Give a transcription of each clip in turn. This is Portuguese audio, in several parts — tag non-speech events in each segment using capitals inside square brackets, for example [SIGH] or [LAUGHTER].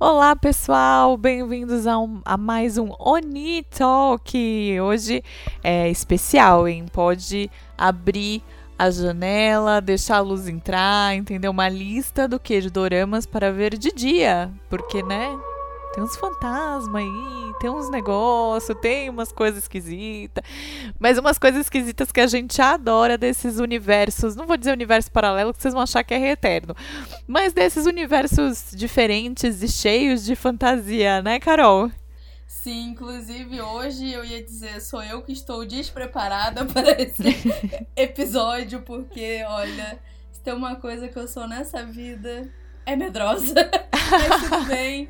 Olá, pessoal! Bem-vindos a, um, a, mais um Oni Talk. Hoje é especial, hein? Pode abrir a janela, deixar a luz entrar, entendeu? Uma lista do que de doramas para ver de dia, porque, né? Tem uns fantasmas aí, tem uns negócios, tem umas coisas esquisitas. Mas umas coisas esquisitas que a gente adora desses universos. Não vou dizer universo paralelo, que vocês vão achar que é eterno. Mas desses universos diferentes e cheios de fantasia, né, Carol? Sim, inclusive hoje eu ia dizer, sou eu que estou despreparada [LAUGHS] para esse episódio, porque, olha, se tem uma coisa que eu sou nessa vida, é medrosa. [LAUGHS] Mas tudo bem.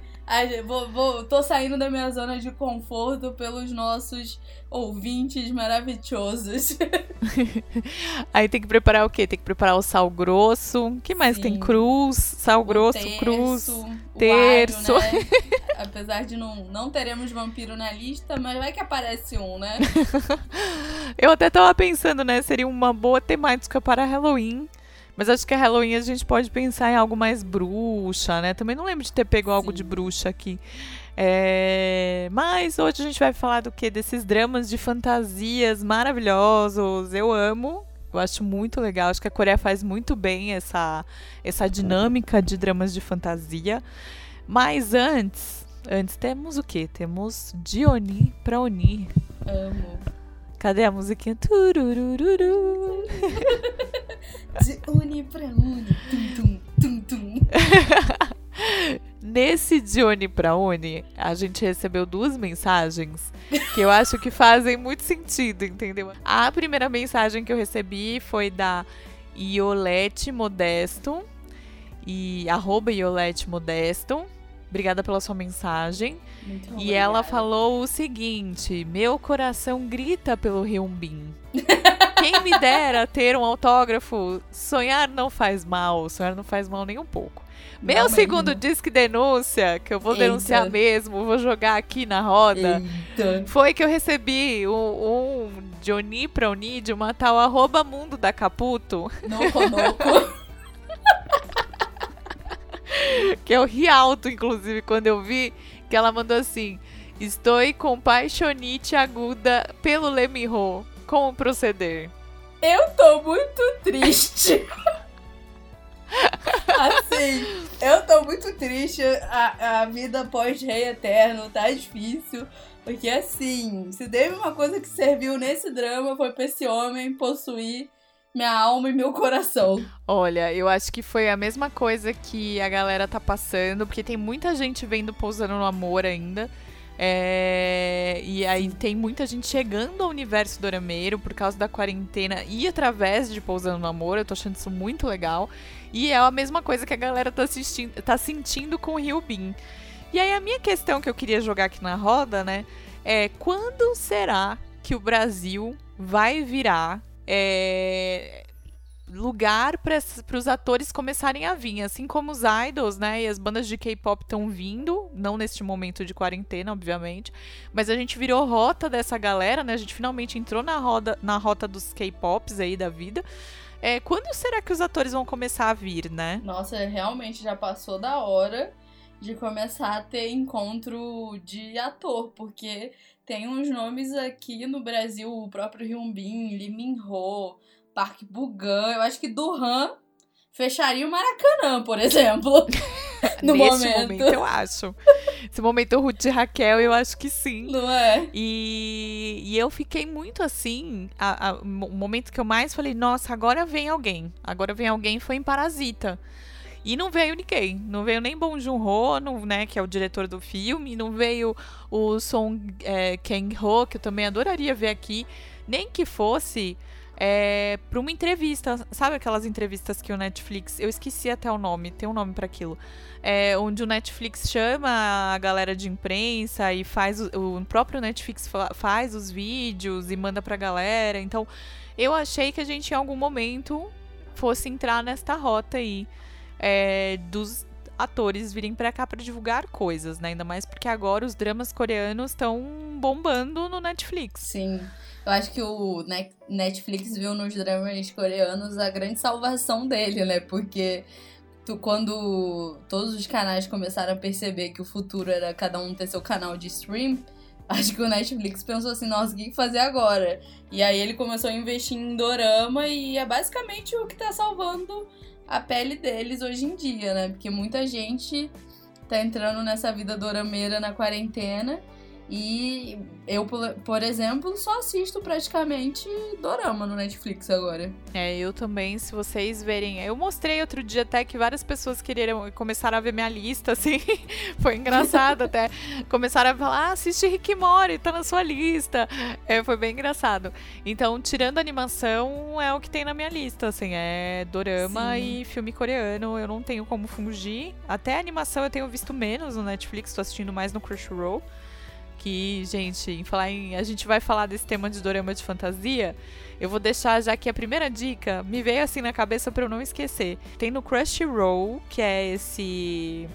Vou, vou, tô saindo da minha zona de conforto pelos nossos ouvintes maravilhosos. [LAUGHS] Aí tem que preparar o quê? Tem que preparar o sal grosso. O que mais Sim. tem? Cruz, sal o grosso, terço, cruz, terço. Alho, né? [LAUGHS] Apesar de não, não teremos vampiro na lista, mas vai que aparece um, né? [LAUGHS] Eu até tava pensando, né? Seria uma boa temática para Halloween mas acho que a Halloween a gente pode pensar em algo mais bruxa, né? Também não lembro de ter pego Sim. algo de bruxa aqui. É... Mas hoje a gente vai falar do que? Desses dramas de fantasias maravilhosos. Eu amo. Eu acho muito legal. Acho que a Coreia faz muito bem essa, essa dinâmica de dramas de fantasia. Mas antes, antes temos o que? Temos Dioni pra Oni. Amo. Cadê a musiquinha? Tururururu. De uni pra uni. Tum, tum, tum, tum. Nesse de Uni pra Uni, a gente recebeu duas mensagens que eu acho que fazem muito sentido, entendeu? A primeira mensagem que eu recebi foi da Iolete Modesto, e arroba Iolete Modesto, Obrigada pela sua mensagem. Muito e obrigada. ela falou o seguinte: Meu coração grita pelo Ryumbin. [LAUGHS] Quem me dera ter um autógrafo, sonhar não faz mal, sonhar não faz mal nem um pouco. Meu não, segundo mesmo. disque denúncia, que eu vou Eita. denunciar mesmo, vou jogar aqui na roda, Eita. foi que eu recebi um, um Johnny pra unir de uma tal arroba mundo da Caputo. Noco, noco. [LAUGHS] que eu ri alto, inclusive, quando eu vi que ela mandou assim: Estou com paixonite aguda pelo Lemirro. Como proceder? Eu tô muito triste. [LAUGHS] assim, eu tô muito triste. A, a vida pós-rei eterno tá difícil. Porque assim, se teve uma coisa que serviu nesse drama foi pra esse homem possuir minha alma e meu coração. Olha, eu acho que foi a mesma coisa que a galera tá passando, porque tem muita gente vendo Pousando no Amor ainda. É... E aí tem muita gente chegando ao universo dorameiro por causa da quarentena e através de Pousando no Amor. Eu tô achando isso muito legal. E é a mesma coisa que a galera tá, assistindo, tá sentindo com o Rio Bin. E aí a minha questão que eu queria jogar aqui na roda, né? É quando será que o Brasil vai virar é, lugar para os atores começarem a vir, assim como os idols, né? E as bandas de K-pop estão vindo, não neste momento de quarentena, obviamente, mas a gente virou rota dessa galera, né? A gente finalmente entrou na roda, na rota dos K-pops aí da vida. É, quando será que os atores vão começar a vir, né? Nossa, realmente já passou da hora de começar a ter encontro de ator, porque tem uns nomes aqui no Brasil, o próprio Hyunbin, Lee Min-ho, Park Bugan, eu acho que Duran fecharia o Maracanã, por exemplo. [LAUGHS] no Nesse momento. momento, eu acho. Esse momento Ruth e Raquel, eu acho que sim. Não é? E, e eu fiquei muito assim. A, a, o momento que eu mais falei, nossa, agora vem alguém. Agora vem alguém foi em Parasita. E não veio ninguém. Não veio nem Bong Joon-ho, né, que é o diretor do filme. Não veio o Song é, Kang-ho, que eu também adoraria ver aqui. Nem que fosse é, para uma entrevista. Sabe aquelas entrevistas que o Netflix... Eu esqueci até o nome. Tem um nome para aquilo. É, onde o Netflix chama a galera de imprensa e faz... O, o próprio Netflix faz os vídeos e manda pra galera. Então, eu achei que a gente em algum momento fosse entrar nesta rota aí é, dos atores virem para cá para divulgar coisas, né? Ainda mais porque agora os dramas coreanos estão bombando no Netflix. Sim. Eu acho que o Netflix viu nos dramas coreanos a grande salvação dele, né? Porque tu, quando todos os canais começaram a perceber que o futuro era cada um ter seu canal de stream, acho que o Netflix pensou assim, nossa, o que fazer agora? E aí ele começou a investir em dorama e é basicamente o que tá salvando a pele deles hoje em dia, né? Porque muita gente tá entrando nessa vida dorameira na quarentena e eu, por exemplo, só assisto praticamente dorama no Netflix agora. É, eu também, se vocês verem. Eu mostrei outro dia até que várias pessoas queriam começar a ver minha lista, [LAUGHS] assim. foi engraçado até. Começaram a falar: ah, assiste Rick Mori, tá na sua lista. É, foi bem engraçado. Então, tirando animação, é o que tem na minha lista, assim. É dorama Sim. e filme coreano. Eu não tenho como fugir. Até animação eu tenho visto menos no Netflix, tô assistindo mais no Crunchyroll que, gente, em falar em, a gente vai falar desse tema de dorama de fantasia. Eu vou deixar já que a primeira dica me veio assim na cabeça para eu não esquecer. Tem no Crunchyroll, que é esse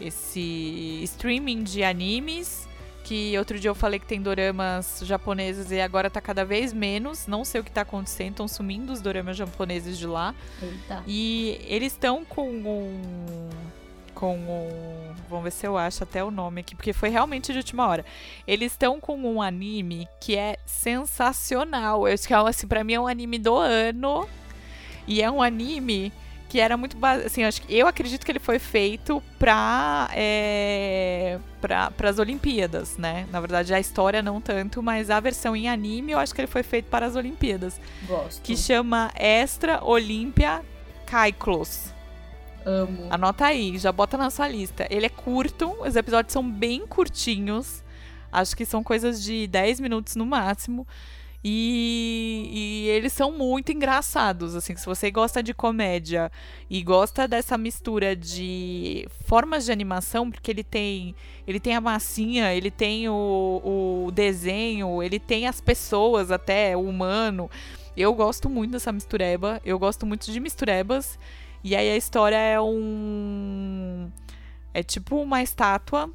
esse streaming de animes que outro dia eu falei que tem doramas japoneses e agora tá cada vez menos. Não sei o que tá acontecendo, estão sumindo os doramas japoneses de lá. Eita. E eles estão com um com um. Vamos ver se eu acho até o nome aqui, porque foi realmente de última hora. Eles estão com um anime que é sensacional. Eu acho que, é, assim, pra mim é um anime do ano. E é um anime que era muito assim, acho eu acredito que ele foi feito para é, para as Olimpíadas, né? Na verdade a história não tanto, mas a versão em anime eu acho que ele foi feito para as Olimpíadas. Gosto. Que chama Extra Olympia Kaiklos. Amo. Anota aí, já bota na sua lista. Ele é curto, os episódios são bem curtinhos. Acho que são coisas de 10 minutos no máximo. E, e, eles são muito engraçados, assim, se você gosta de comédia e gosta dessa mistura de formas de animação, porque ele tem ele tem a massinha, ele tem o, o desenho, ele tem as pessoas até, o humano. Eu gosto muito dessa mistureba, eu gosto muito de misturebas. E aí a história é um. É tipo uma estátua.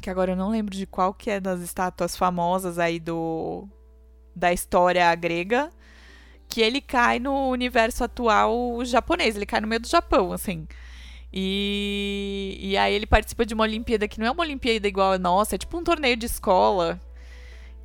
Que agora eu não lembro de qual que é das estátuas famosas aí do. Da história grega. Que ele cai no universo atual japonês. Ele cai no meio do Japão, assim. E, e aí ele participa de uma Olimpíada que não é uma Olimpíada igual a nossa, é tipo um torneio de escola.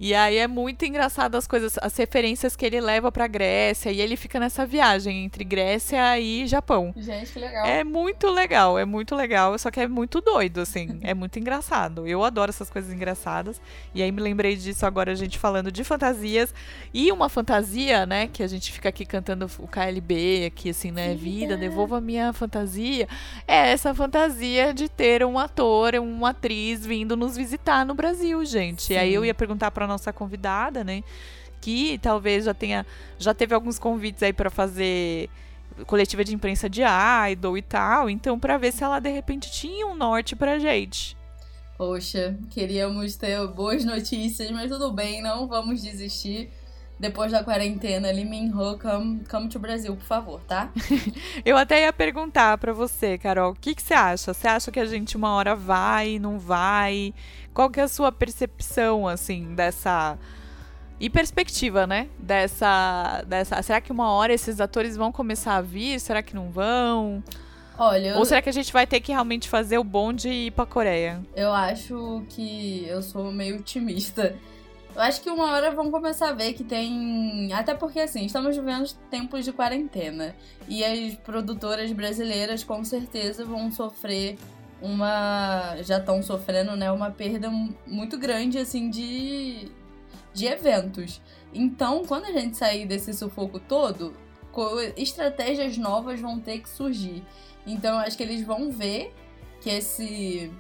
E aí é muito engraçado as coisas, as referências que ele leva pra Grécia. E ele fica nessa viagem entre Grécia e Japão. Gente, que legal. É muito legal, é muito legal. Só que é muito doido, assim. [LAUGHS] é muito engraçado. Eu adoro essas coisas engraçadas. E aí me lembrei disso agora, a gente falando de fantasias. E uma fantasia, né? Que a gente fica aqui cantando o KLB, aqui, assim, né? Vida, devolva a minha fantasia. É essa fantasia de ter um ator, uma atriz vindo nos visitar no Brasil, gente. E aí eu ia perguntar pra nossa convidada, né? Que talvez já tenha, já teve alguns convites aí para fazer coletiva de imprensa de idol e tal, então para ver se ela de repente tinha um norte pra gente. Poxa, queríamos ter boas notícias, mas tudo bem, não vamos desistir. Depois da quarentena, Lee Min Ho, come, come to Brasil, por favor, tá? [LAUGHS] Eu até ia perguntar para você, Carol, o que, que você acha? Você acha que a gente uma hora vai, não vai? Qual que é a sua percepção, assim, dessa... E perspectiva, né? Dessa, dessa. Será que uma hora esses atores vão começar a vir? Será que não vão? Olha. Ou será que a gente vai ter que realmente fazer o bonde e ir pra Coreia? Eu acho que eu sou meio otimista. Eu acho que uma hora vão começar a ver que tem. Até porque, assim, estamos vivendo tempos de quarentena. E as produtoras brasileiras, com certeza, vão sofrer uma. Já estão sofrendo, né? Uma perda muito grande, assim, de. de eventos. Então, quando a gente sair desse sufoco todo, estratégias novas vão ter que surgir. Então, acho que eles vão ver que esse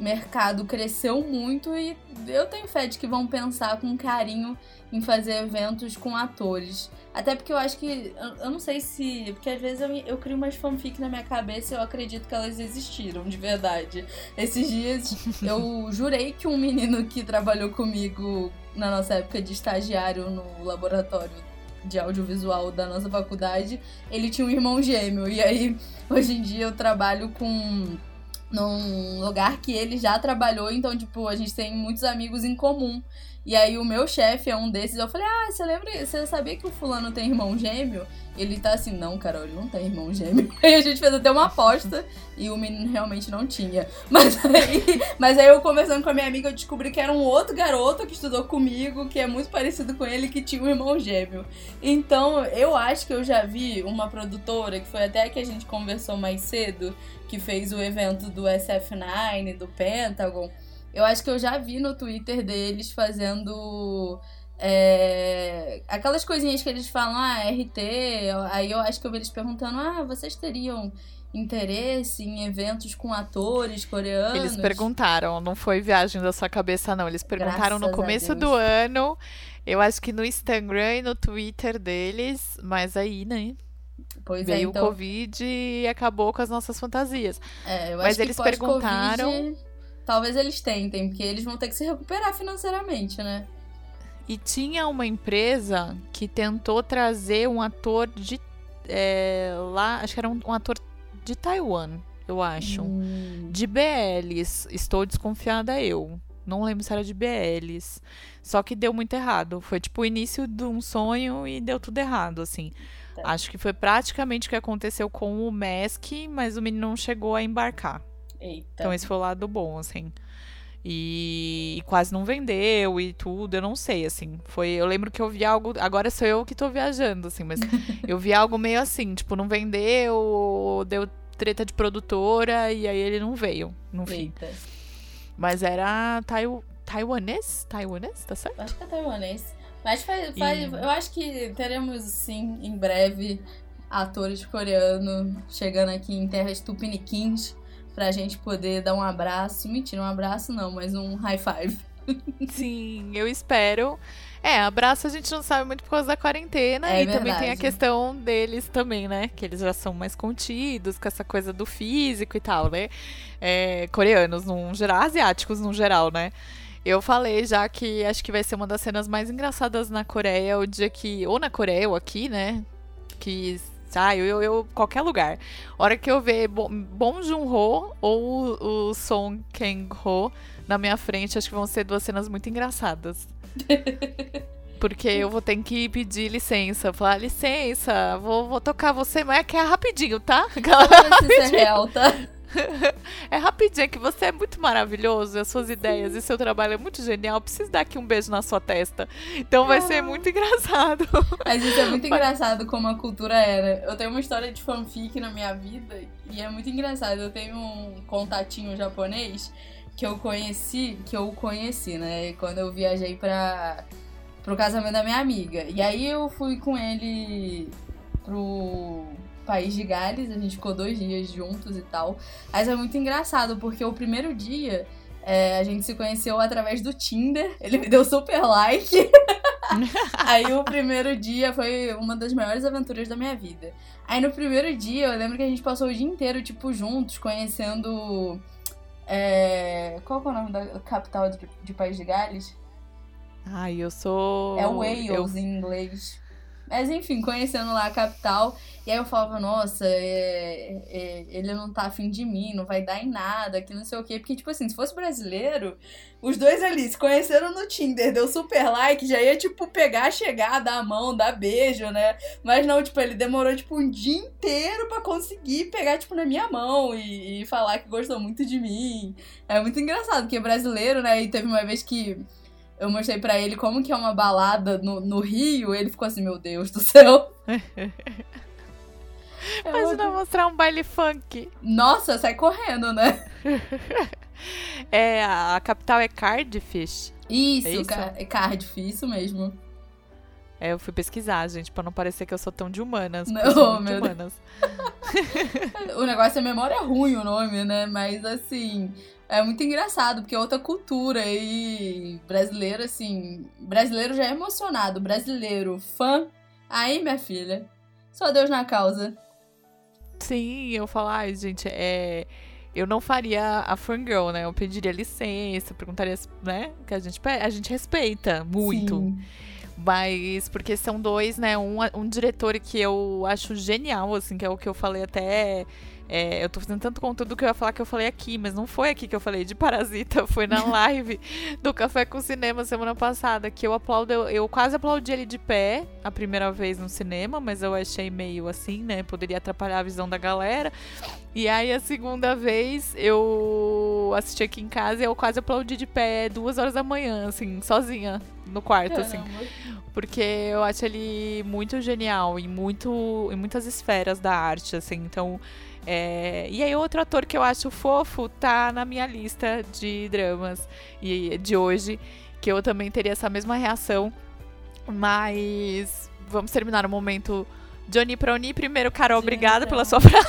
mercado cresceu muito e eu tenho fé de que vão pensar com carinho em fazer eventos com atores. Até porque eu acho que. Eu, não sei se. Porque às vezes eu, eu crio umas fanfic na minha cabeça e eu acredito que elas existiram, de verdade. Esses dias [LAUGHS] eu jurei que um menino que trabalhou comigo na nossa época de estagiário no laboratório de audiovisual da nossa faculdade, ele tinha um irmão gêmeo. E aí, hoje em dia, eu trabalho com num lugar que ele já trabalhou, então, tipo, a gente tem muitos amigos em comum. E aí o meu chefe é um desses. Eu falei, ah, você lembra? Você sabia que o fulano tem irmão gêmeo? Ele tá assim, não, Carol, ele não tem irmão gêmeo. [LAUGHS] Aí a gente fez até uma aposta e o menino realmente não tinha. [LAUGHS] Mas aí, mas aí eu conversando com a minha amiga, eu descobri que era um outro garoto que estudou comigo, que é muito parecido com ele, que tinha um irmão gêmeo. Então, eu acho que eu já vi uma produtora, que foi até que a gente conversou mais cedo, que fez o evento do SF9, do Pentagon. Eu acho que eu já vi no Twitter deles fazendo é, aquelas coisinhas que eles falam, ah, RT, aí eu acho que eu vi eles perguntando, ah, vocês teriam interesse em eventos com atores coreanos? Eles perguntaram, não foi viagem da sua cabeça, não. Eles perguntaram Graças no começo do ano, eu acho que no Instagram e no Twitter deles, mas aí, né? Pois é, Veio então, o Covid e acabou com as nossas fantasias. é, eu mas acho que eles perguntaram- Talvez eles tentem, porque eles vão ter que se recuperar financeiramente, né? E tinha uma empresa que tentou trazer um ator de é, lá, acho que era um, um ator de Taiwan, eu acho. Hum, De BLs, estou desconfiada eu. Não lembro se era de BLs. Só que deu muito errado. Foi tipo o início de um sonho e deu tudo errado, assim. Tá. Acho que foi praticamente o que aconteceu com o Mask, mas o menino não chegou a embarcar. Eita. Então esse foi o lado bom, assim. E, e quase não vendeu e tudo, eu não sei, assim. Foi, eu lembro que eu vi algo, agora sou eu que tô viajando, assim, mas [LAUGHS] eu vi algo meio assim, tipo, não vendeu, deu treta de produtora e aí ele não veio, no fim. Eita. Mas era taiw taiwanês? Taiwanês, tá certo? Acho que é taiwanês. Mas faz, faz- E- eu acho que teremos, sim, em breve, atores coreanos chegando aqui em terras tupiniquins pra gente poder dar um abraço. Mentira, um abraço não, mas um high five. [LAUGHS] Sim, eu espero. É, abraço a gente não sabe muito por causa da quarentena. É e também tem a verdade. questão deles também, né? Que eles já são mais contidos com essa coisa do físico e tal, né? É, coreanos, num geral, asiáticos no geral, né? Eu falei já que acho que vai ser uma das cenas mais engraçadas na Coreia, o dia que. Ou na Coreia ou aqui, né? Que. Ah, eu, eu, eu- qualquer lugar. Hora que eu ver Bo- Bong Joon-ho ou o, o Song Kang-ho na minha frente, acho que vão ser duas cenas muito engraçadas. [LAUGHS] Porque eu vou ter que pedir licença. Falar, licença, vou, vou tocar você, mas é que é rapidinho, tá? Aquela- isso é real, tá? [LAUGHS] É rapidinho, que você é muito maravilhoso, as suas ideias e seu trabalho é muito genial. Preciso dar aqui um beijo na sua testa. Então vai ser Ah. muito engraçado. [LAUGHS] Mas isso é muito engraçado como a cultura era. Eu tenho uma história de fanfic na minha vida e é muito engraçado. Eu tenho um contatinho japonês que eu conheci, que eu conheci, né? Quando eu viajei pra, pro casamento da minha amiga. E aí eu fui com ele pro país de Gales, a gente ficou dois dias juntos e tal. Mas é muito engraçado, porque o primeiro dia é, a gente se conheceu através do Tinder. Ele me deu super like. [LAUGHS] Aí o primeiro dia foi uma das maiores aventuras da minha vida. Aí no primeiro dia, eu lembro que a gente passou o dia inteiro, tipo, juntos, conhecendo. é, Qual é o nome da capital de, de País de Gales? Ai, eu sou. É eu- Wales em inglês. Mas enfim, conhecendo lá a capital. E aí eu falava, nossa, é- é- ele não tá afim de mim, não vai dar em nada, que não sei o quê. Porque, tipo assim, se fosse brasileiro, os dois ali se conheceram no Tinder, deu super like, já ia, tipo, pegar, chegar, dar a mão, dar beijo, né? Mas não, tipo, ele demorou, tipo, um dia inteiro pra conseguir pegar, tipo, na minha mão e, e falar que gostou muito de mim. É muito engraçado, porque brasileiro, né? E teve uma vez que eu mostrei pra ele como que é uma balada no, no Rio, ele ficou assim, meu Deus do céu. [LAUGHS] Imagina uma- mostrar um baile funk. Nossa, sai correndo, né? [LAUGHS] É, a, capital é Cardiff. Isso, É isso? É Cardiff, isso mesmo. É, eu fui pesquisar, gente, pra não parecer que eu sou tão de humanas. Não, eu meu de humanas. [LAUGHS] O negócio é memória ruim o nome, né? Mas assim, é muito engraçado, porque é outra cultura e brasileiro, assim, brasileiro já é emocionado, brasileiro, fã. Aí, minha filha, só Deus na causa. Sim, eu falo, ai, gente, é. Eu não faria a fangirl, né? Eu pediria licença, perguntaria, né? Que a gente, a gente respeita muito. Sim. Mas porque são dois, né? Um, um diretor que eu acho genial, assim, que é o que eu falei até é, eu tô fazendo tanto conteúdo que eu ia falar que eu falei aqui, mas não foi aqui que eu falei de Parasita, [LAUGHS] foi na [LAUGHS] live do Café com Cinema semana passada, que eu aplaudo, eu, eu, quase aplaudi ele de pé a primeira vez no cinema, mas eu achei meio assim, né? Poderia atrapalhar a visão da galera. E aí a segunda vez eu assisti aqui em casa e eu quase aplaudi de pé duas horas da manhã, assim, sozinha no quarto, assim. Caramba. assim. Porque eu acho ele muito genial em, muito, em muitas esferas da arte, assim. Então, é, e aí outro ator que eu acho fofo tá na minha lista de dramas e de hoje, que eu também teria essa mesma reação. Mas vamos terminar o momento Johnny Proni. Primeiro, Carol, obrigada pela sua frase.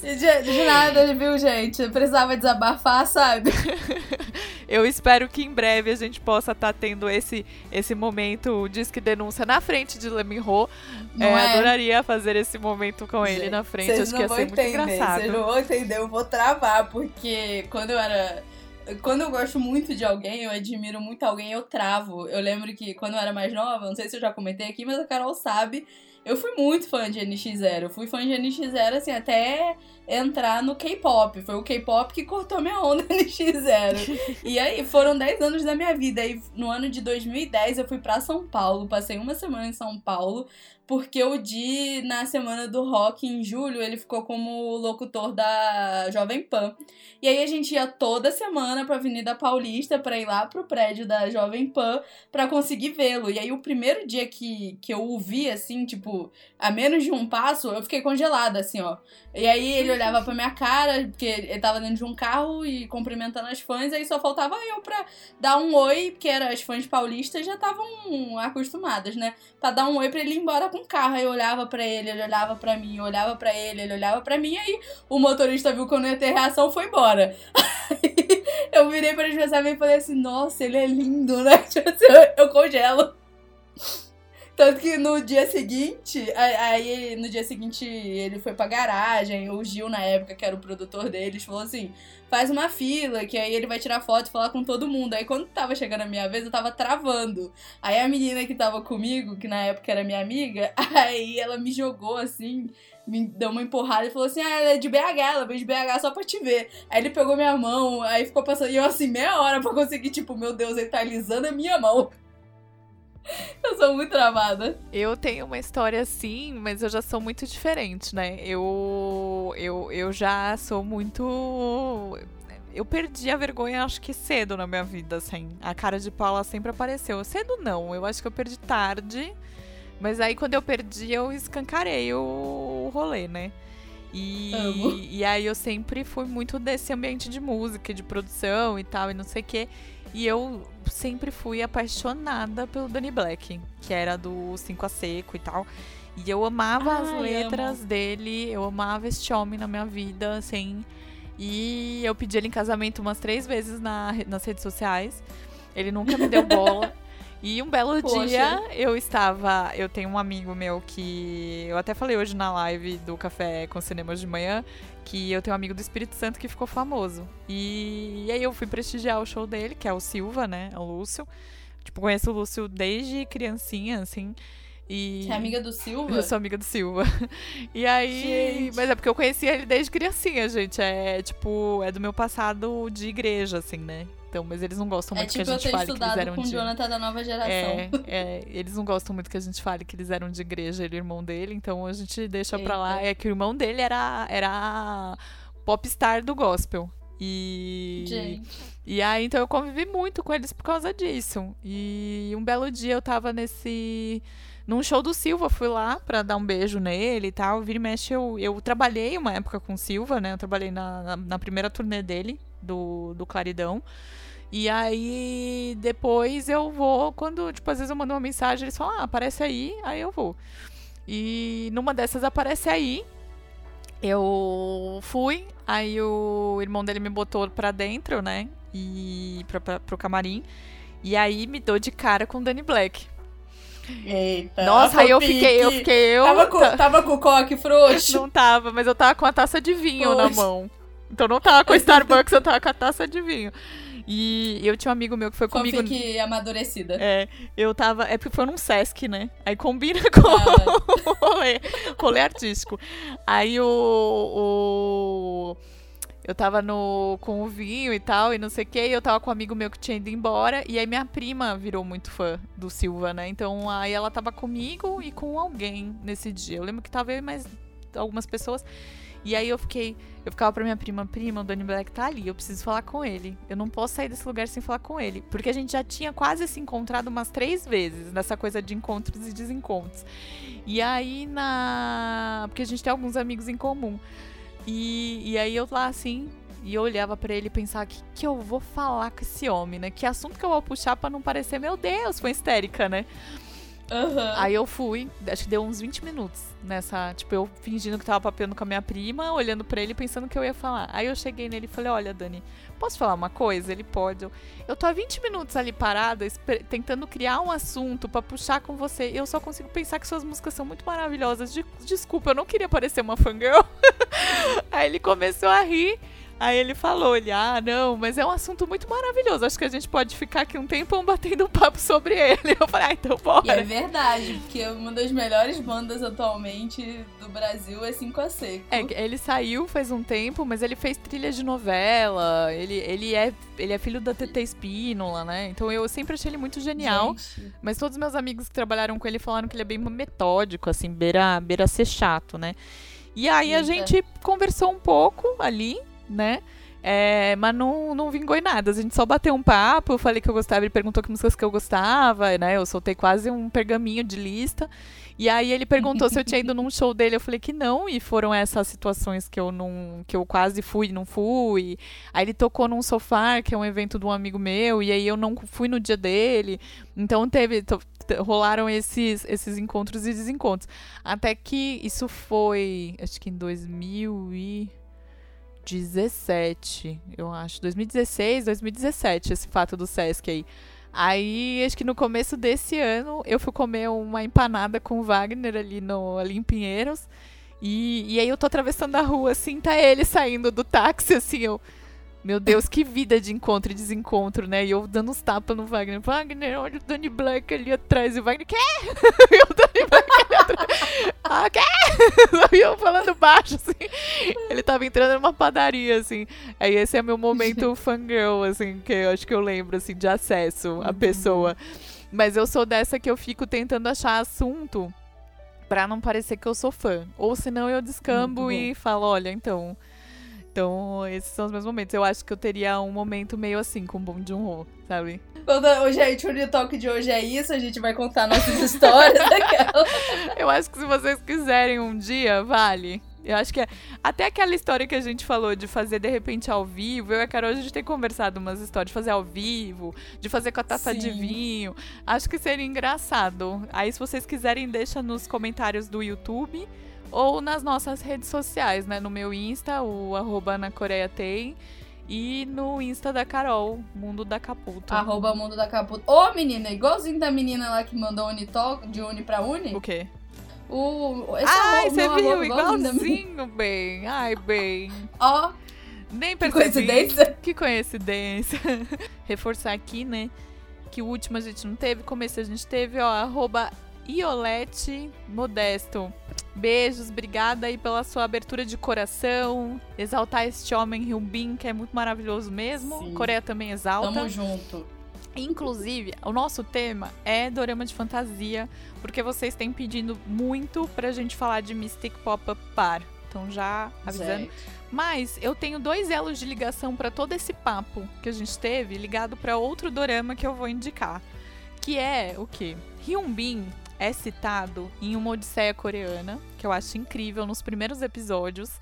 De, de, nada, viu, gente? Eu precisava desabafar, sabe? [LAUGHS] Eu espero que em breve a gente possa estar tá tendo esse, esse momento Disque Denúncia na frente de Leminho. É, é? Adoraria fazer esse momento com gente, ele na frente. Acho que ia ser entender, muito engraçado. Vocês não vão entender, eu vou travar, porque quando eu era quando eu gosto muito de alguém, eu admiro muito alguém, eu travo. Eu lembro que quando eu era mais nova, não sei se eu já comentei aqui, mas a Carol sabe, eu fui muito fã de NX0. Eu fui fã de NX0, assim, até entrar no K-pop. Foi o K-pop que cortou minha onda [LAUGHS] NX0. e aí, foram 10 anos da minha vida. E no ano de 2010 eu fui para São Paulo, passei uma semana em São Paulo, porque o Di, na semana do rock, em julho, ele ficou como locutor da Jovem Pan. E aí a gente ia toda semana pra Avenida Paulista pra ir lá pro prédio da Jovem Pan pra conseguir vê-lo. E aí o primeiro dia que, que eu o vi, assim, tipo, a menos de um passo, eu fiquei congelada, assim, ó. E aí ele olhava pra minha cara, porque ele tava dentro de um carro e cumprimentando as fãs, aí só faltava eu pra dar um oi, porque era, as fãs paulistas já estavam acostumadas, né? Pra dar um oi pra ele ir embora com o carro. Aí eu olhava pra ele, ele olhava pra mim, eu olhava pra ele, ele olhava pra mim, aí o motorista viu que eu não ia ter reação foi embora. Aí [LAUGHS] eu virei pra ele e falei assim, nossa, ele é lindo, né? [LAUGHS] Eu congelo. Tanto que no dia seguinte, aí no dia seguinte ele foi pra garagem, o Gil, na época, que era o produtor deles, falou assim: faz uma fila, que aí ele vai tirar foto e falar com todo mundo. Aí quando tava chegando a minha vez, eu tava travando. Aí a menina que tava comigo, que na época era minha amiga, [LAUGHS] aí ela me jogou assim me deu uma empurrada e falou assim: Ah, ela é de BH, ela veio de BH só pra te ver. Aí ele pegou minha mão, aí ficou passando. E eu assim, meia hora pra conseguir, tipo, meu Deus, ele tá alisando a minha mão. [LAUGHS] Eu sou muito travada. Eu tenho uma história assim, mas eu já sou muito diferente, né? Eu, eu, eu já sou muito. Eu perdi a vergonha, acho que cedo na minha vida, assim. A cara de pau, ela sempre apareceu. Cedo não, eu acho que eu perdi tarde. Mas aí quando eu perdi, eu escancarei o rolê, né? E, e aí eu sempre fui muito desse ambiente de música, de produção e tal, e não sei o quê. E eu sempre fui apaixonada pelo Danny Black, que era do 5 a Seco e tal. E eu amava Ai, as letras dele, eu amava este homem na minha vida, assim. E eu pedi ele em casamento umas três vezes na, nas redes sociais. Ele nunca me deu bola. [LAUGHS] E um belo Poxa. dia eu estava. Eu tenho um amigo meu que. Eu até falei hoje na live do Café com Cinemas de Manhã que eu tenho um amigo do Espírito Santo que ficou famoso. E, e aí eu fui prestigiar o show dele, que é o Silva, né? O Lúcio. Tipo, conheço o Lúcio desde criancinha, assim. E... Você é amiga do Silva? Eu sou amiga do Silva. [LAUGHS] E aí. Gente. Mas é porque eu conhecia ele desde criancinha, gente. É tipo, é do meu passado de igreja, assim, né? Então, mas eles não gostam é muito tipo que a gente fale que eles eram com de... Jonathan da nova geração. É, é, eles não gostam muito que a gente fale que eles eram de igreja, ele e o irmão dele, então a gente deixa Eita. pra lá. É que o irmão dele era, era popstar do gospel. E. Gente. E aí, então eu convivi muito com eles por causa disso. E um belo dia eu tava nesse. Num show do Silva, fui lá pra dar um beijo nele e tal. Vira e mexe, eu, eu trabalhei uma época com o Silva, né? Eu trabalhei na, na, na primeira turnê dele, do, do Claridão. E aí, depois eu vou, quando, tipo, às vezes eu mando uma mensagem, eles falam, ah, aparece aí, aí eu vou. E numa dessas aparece aí, eu fui, aí o irmão dele me botou pra dentro, né, e pra, pra, pro camarim, e aí me dou de cara com o Danny Black. Eita, Nossa, aí eu fiquei, eu fiquei, eu... Tava com, tava com o coque frouxo? Não tava, mas eu tava com a taça de vinho Poxa. na mão. Então não tava com Starbucks, eu tava com a taça de vinho. E eu tinha um amigo meu que foi comigo. Fanfic amadurecida. É, eu tava. É porque foi num Sesc, né? Aí combina [LAUGHS] com Ah. o rolê, rolê artístico. Aí o, o- Eu tava no, com o vinho e tal, e não sei o que, e eu tava com um amigo meu que tinha ido embora, e aí minha prima virou muito fã do Silva, né? Então aí ela tava comigo e com alguém nesse dia. Eu lembro que tava eu e mais algumas pessoas. E aí eu fiquei, eu ficava pra minha prima, prima, o Danny Black tá ali, eu preciso falar com ele. Eu não posso sair desse lugar sem falar com ele. Porque a gente já tinha quase se encontrado umas três vezes nessa coisa de encontros e desencontros. E aí na. Porque a gente tem alguns amigos em comum. E, e aí eu lá assim. E eu olhava pra ele e pensava, o que, que eu vou falar com esse homem, né? Que assunto que eu vou puxar pra não parecer, meu Deus, foi histérica, né? Aham. Aí eu fui, acho que deu uns 20 minutos nessa, tipo, eu fingindo que tava papeando com a minha prima, olhando pra ele, pensando que eu ia falar. Aí eu cheguei nele e falei, olha, Dani, posso falar uma coisa? Ele pode. Eu, eu tô há 20 minutos ali parada, tentando criar um assunto pra puxar com você. e Eu só consigo pensar que suas músicas são muito maravilhosas. De- desculpa, eu não queria parecer uma fangirl. [LAUGHS] Aí ele começou a rir. Aí ele falou, ele, ah, não, mas é um assunto muito maravilhoso. Acho que a gente pode ficar aqui um tempão batendo um papo sobre ele. Eu falei, ah, então E bora. é verdade, porque uma das melhores bandas atualmente do Brasil é 5 a Seco. É, ele saiu faz um tempo, mas ele fez trilha de novela. Ele, ele, é, ele é filho da TT Espínola, né? Então eu sempre achei ele muito genial. Gente, Mas todos os meus amigos que trabalharam com ele falaram que ele é bem metódico, assim, beira, beira ser chato, né? E aí a Eita. gente conversou um pouco ali, né? É, mas não, não vingou em nada. A gente só bateu um papo. Eu falei que eu gostava, ele perguntou que músicas que eu gostava, né? Eu soltei quase um pergaminho de lista. E aí ele perguntou se eu tinha ido num show dele. Eu falei que não, e foram essas situações que eu não. que eu quase fui e não fui. Aí ele tocou num sofá, que é um evento de um amigo meu, e aí eu não fui no dia dele. Então teve. rolaram esses, esses encontros e desencontros. Até que isso foi. Acho que em 2017, eu acho. 2016, 2017, esse fato do Sesc aí. Aí, acho que no começo desse ano, eu fui comer uma empanada com o Wagner ali, no, ali em Pinheiros. E, e aí eu tô atravessando a rua, assim, tá ele saindo do táxi, assim, eu... Meu Deus, que vida de encontro e desencontro, né? E eu dando uns tapas no Wagner. Wagner, olha o Danny Black ali atrás. E o Wagner, quê? [LAUGHS] e o Danny Black ali atrás. Ah, quê? [LAUGHS] e eu falando baixo, assim. Ele tava entrando numa padaria, assim. Aí esse é meu momento [LAUGHS] fangirl, assim, que eu acho que eu lembro, assim, de acesso à Uhum. pessoa. Mas eu sou dessa que eu fico tentando achar assunto pra não parecer que eu sou fã. Ou senão eu descambo bom. e falo, olha, então... Então, esses são os meus momentos. Eu acho que eu teria um momento meio assim com o Bom Joon-ho, sabe? Quando o gente, o Talk de hoje é isso, a gente vai contar nossas [LAUGHS] histórias daquela. Eu acho que se vocês quiserem um dia, vale. Eu acho que é. Até aquela história que a gente falou de fazer de repente ao vivo. Eu e a Carol, a gente tem conversado umas histórias de fazer ao vivo, de fazer com a taça de Sim. vinho. Acho que seria engraçado. Aí, se vocês quiserem, deixa nos comentários do YouTube ou nas nossas redes sociais, né? No meu Insta, o arroba na Coreia tem. E no Insta da Carol, Mundo da Caputo. Arroba Mundo da Caputa. Ô, menina, igualzinho da menina lá que mandou Unitalk, de Uni pra Uni. O quê? O, esse Ai, arroba- você viu? igualzinho bem. Ai, bem. [LAUGHS] Ó, Nem que percebi. coincidência. [LAUGHS] Que coincidência. [LAUGHS] Reforçar aqui, né? Que o último a gente não teve, começo a gente teve, ó, arroba Iolete Modesto. Beijos, obrigada aí pela sua abertura de coração. Exaltar este homem Hyunbin, que é muito maravilhoso mesmo. Sim. Coreia também exalta. Tamo junto. Inclusive, o nosso tema é dorama de fantasia, porque vocês têm pedindo muito pra gente falar de Mystic Pop-Up Par. Então já avisando. Gente. Mas eu tenho dois elos de ligação pra todo esse papo que a gente teve, ligado pra outro dorama que eu vou indicar, que é o quê? Hyunbin é citado em uma Odisseia coreana, que eu acho incrível nos primeiros episódios.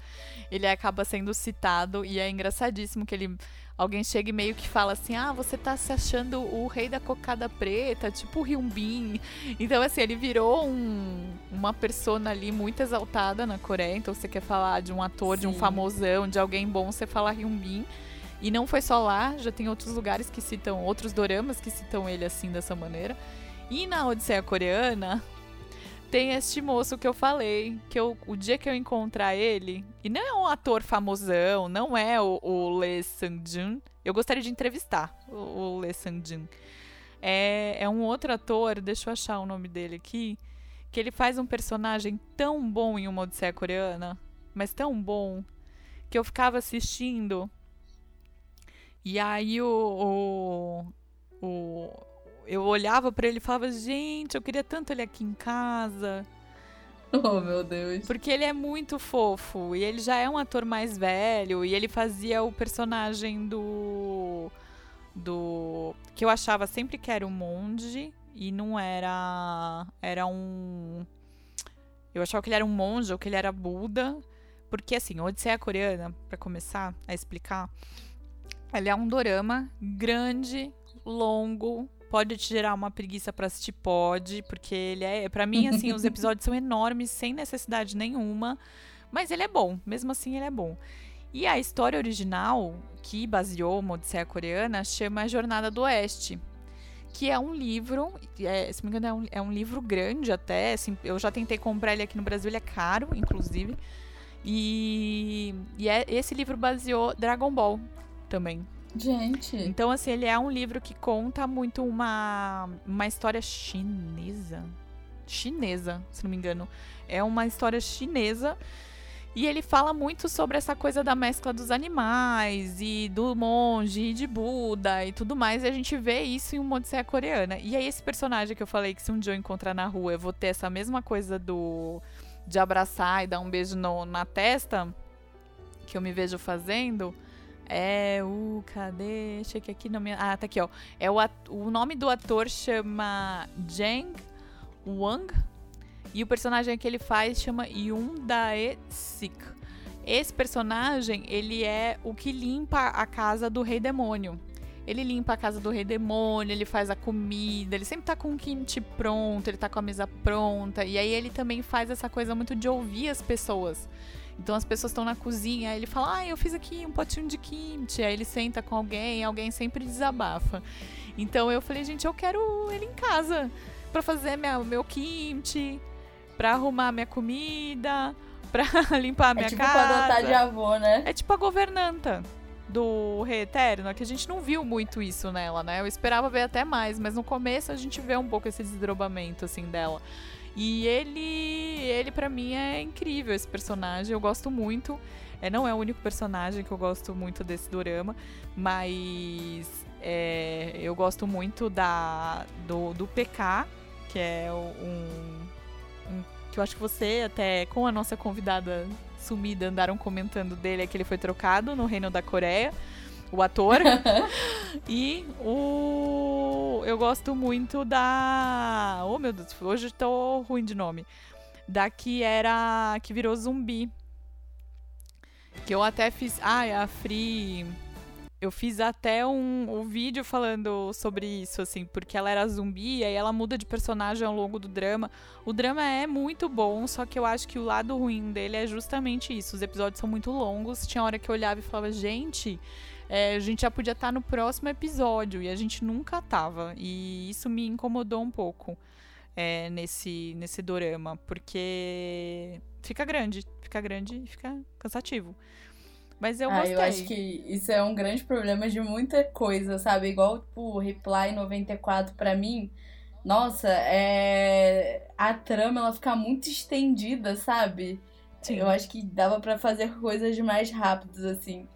Ele acaba sendo citado e é engraçadíssimo que ele alguém chega e meio que fala assim: "Ah, você tá se achando o rei da cocada preta, tipo o Hyunbin". Então assim, ele virou um, uma persona ali muito exaltada na Coreia. Então você quer falar de um ator, de um Sim. famosão, de alguém bom, você fala Hyunbin. E não foi só lá, já tem outros lugares que citam, outros doramas que citam ele assim dessa maneira. E na Odisseia Coreana tem este moço que eu falei, que eu, o dia que eu encontrar ele, e não é um ator famosão, não é o, o Lee Sang-jun, Eu gostaria de entrevistar o, o Lee Sang-jin. É, é um outro ator, deixa eu achar o nome dele aqui, que ele faz um personagem tão bom em uma Odisseia Coreana, mas tão bom, que eu ficava assistindo. E aí o, o, o eu olhava para ele e falava, gente, eu queria tanto ele aqui em casa. Oh, meu Deus. Porque ele é muito fofo. E ele já é um ator mais velho. E ele fazia o personagem do. Do. Que eu achava sempre que era um monge. E não era. Era um. Eu achava que ele era um monge ou que ele era Buda. Porque, assim, Odisseia Coreana, para começar a explicar, ele é um dorama grande, longo, Pode te gerar uma preguiça para assistir, pode, porque ele é. para mim, assim, os [LAUGHS] episódios são enormes, sem necessidade nenhuma. Mas ele é bom, mesmo assim ele é bom. E a história original, que baseou uma Odisseia Coreana, chama Jornada do Oeste. Que é um livro, é, se não me engano, é um, é um livro grande até. Assim, eu já tentei comprar ele aqui no Brasil, ele é caro, inclusive. E, e é, esse livro baseou Dragon Ball também. Gente. Então, assim, ele é um livro que conta muito uma, uma história chinesa. Chinesa, se não me engano. É uma história chinesa. E ele fala muito sobre essa coisa da mescla dos animais e do monge e de Buda e tudo mais. E a gente vê isso em uma Odisseia coreana. E aí, esse personagem que eu falei que se um dia eu encontrar na rua eu vou ter essa mesma coisa do de abraçar e dar um beijo no, na testa, que eu me vejo fazendo é o. Cadê? Cheque aqui no meu. Ah, tá aqui, ó. É o, o nome do ator chama Jang Wang. E o personagem que ele faz chama Yun Dae-sik. Esse personagem, ele é o que limpa a casa do rei demônio. Ele limpa a casa do rei demônio, ele faz a comida, ele sempre tá com o kimchi pronto, ele tá com a mesa pronta. E aí ele também faz essa coisa muito de ouvir as pessoas. Então as pessoas estão na cozinha, aí ele fala: "Ah, eu fiz aqui um potinho de kimchi". Aí ele senta com alguém, alguém sempre desabafa. Então eu falei: "Gente, eu quero ele em casa para fazer minha, meu kimchi, para arrumar minha comida, [LAUGHS] para limpar a minha é tipo casa". É tipo de avô, né? É tipo a governanta do Rei Eterno, que a gente não viu muito isso nela, né? Eu esperava ver até mais, mas no começo a gente vê um pouco esse desdobramento assim dela. E ele, ele para mim é incrível esse personagem, eu gosto muito. É, não é o único personagem que eu gosto muito desse dorama, mas é, eu gosto muito da do, do PK, que é um, um, que eu acho que você até com a nossa convidada sumida andaram comentando dele, é que ele foi trocado no Reino da Coreia o ator. [LAUGHS] e o. Eu gosto muito da. Oh, meu Deus, hoje tô ruim de nome. Da que era. que virou zumbi. Que eu até fiz. Ah, a Free. Eu fiz até um, um vídeo falando sobre isso, assim, porque ela era zumbi e aí ela muda de personagem ao longo do drama. O drama é muito bom, só que eu acho que o lado ruim dele é justamente isso. Os episódios são muito longos. Tinha hora que eu olhava e falava, gente, é, a gente já podia estar tá no próximo episódio e a gente nunca tava. E isso me incomodou um pouco é, nesse, nesse dorama, porque fica grande, fica grande e fica cansativo. Mas eu ah, gostei. Eu acho que isso é um grande problema de muita coisa, sabe? Igual tipo, o Reply 94 para mim. Nossa, é... a trama ela fica muito estendida, sabe? Sim. Eu acho que dava para fazer coisas mais rápidas, assim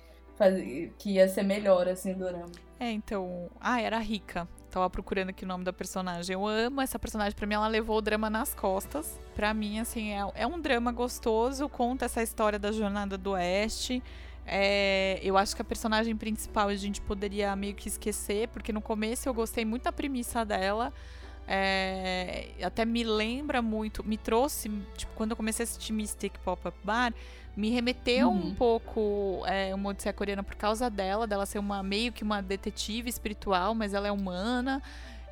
que ia ser melhor, assim, do drama. É, então. Ah, era rica. Tava procurando aqui o nome da personagem. Eu amo essa personagem. Pra mim, ela levou o drama nas costas. Pra mim, assim, é, é um drama gostoso. Conta essa história da jornada do Oeste. É, eu acho que a personagem principal a gente poderia meio que esquecer, porque no começo eu gostei muito da premissa dela. É, até me lembra muito, me trouxe, tipo, quando eu comecei a assistir Mystic Pop-Up Bar, me remeteu uhum. um pouco é, uma Odisseia Coreana por causa dela, dela ser uma meio que uma detetive espiritual, mas ela é humana,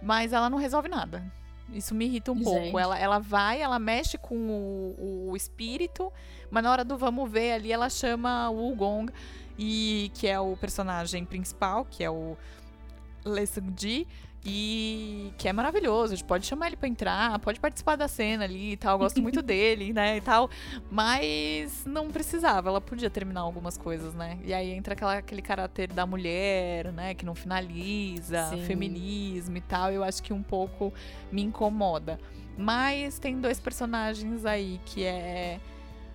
mas ela não resolve nada. Isso me irrita um Gente. pouco. Ela, ela vai, ela mexe com o, o, espírito, mas na hora do vamos ver ali, ela chama o Gong, e, que é o personagem principal, que é o Lee Seung-ji, E que é maravilhoso, a gente pode chamar ele pra entrar, pode participar da cena ali e tal. Gosto muito [LAUGHS] dele, né? E tal. Mas não precisava, ela podia terminar algumas coisas, né? E aí entra aquela, aquele caráter da mulher, né? Que não finaliza, Sim. feminismo e tal. Eu acho que um pouco me incomoda. Mas tem dois personagens aí que é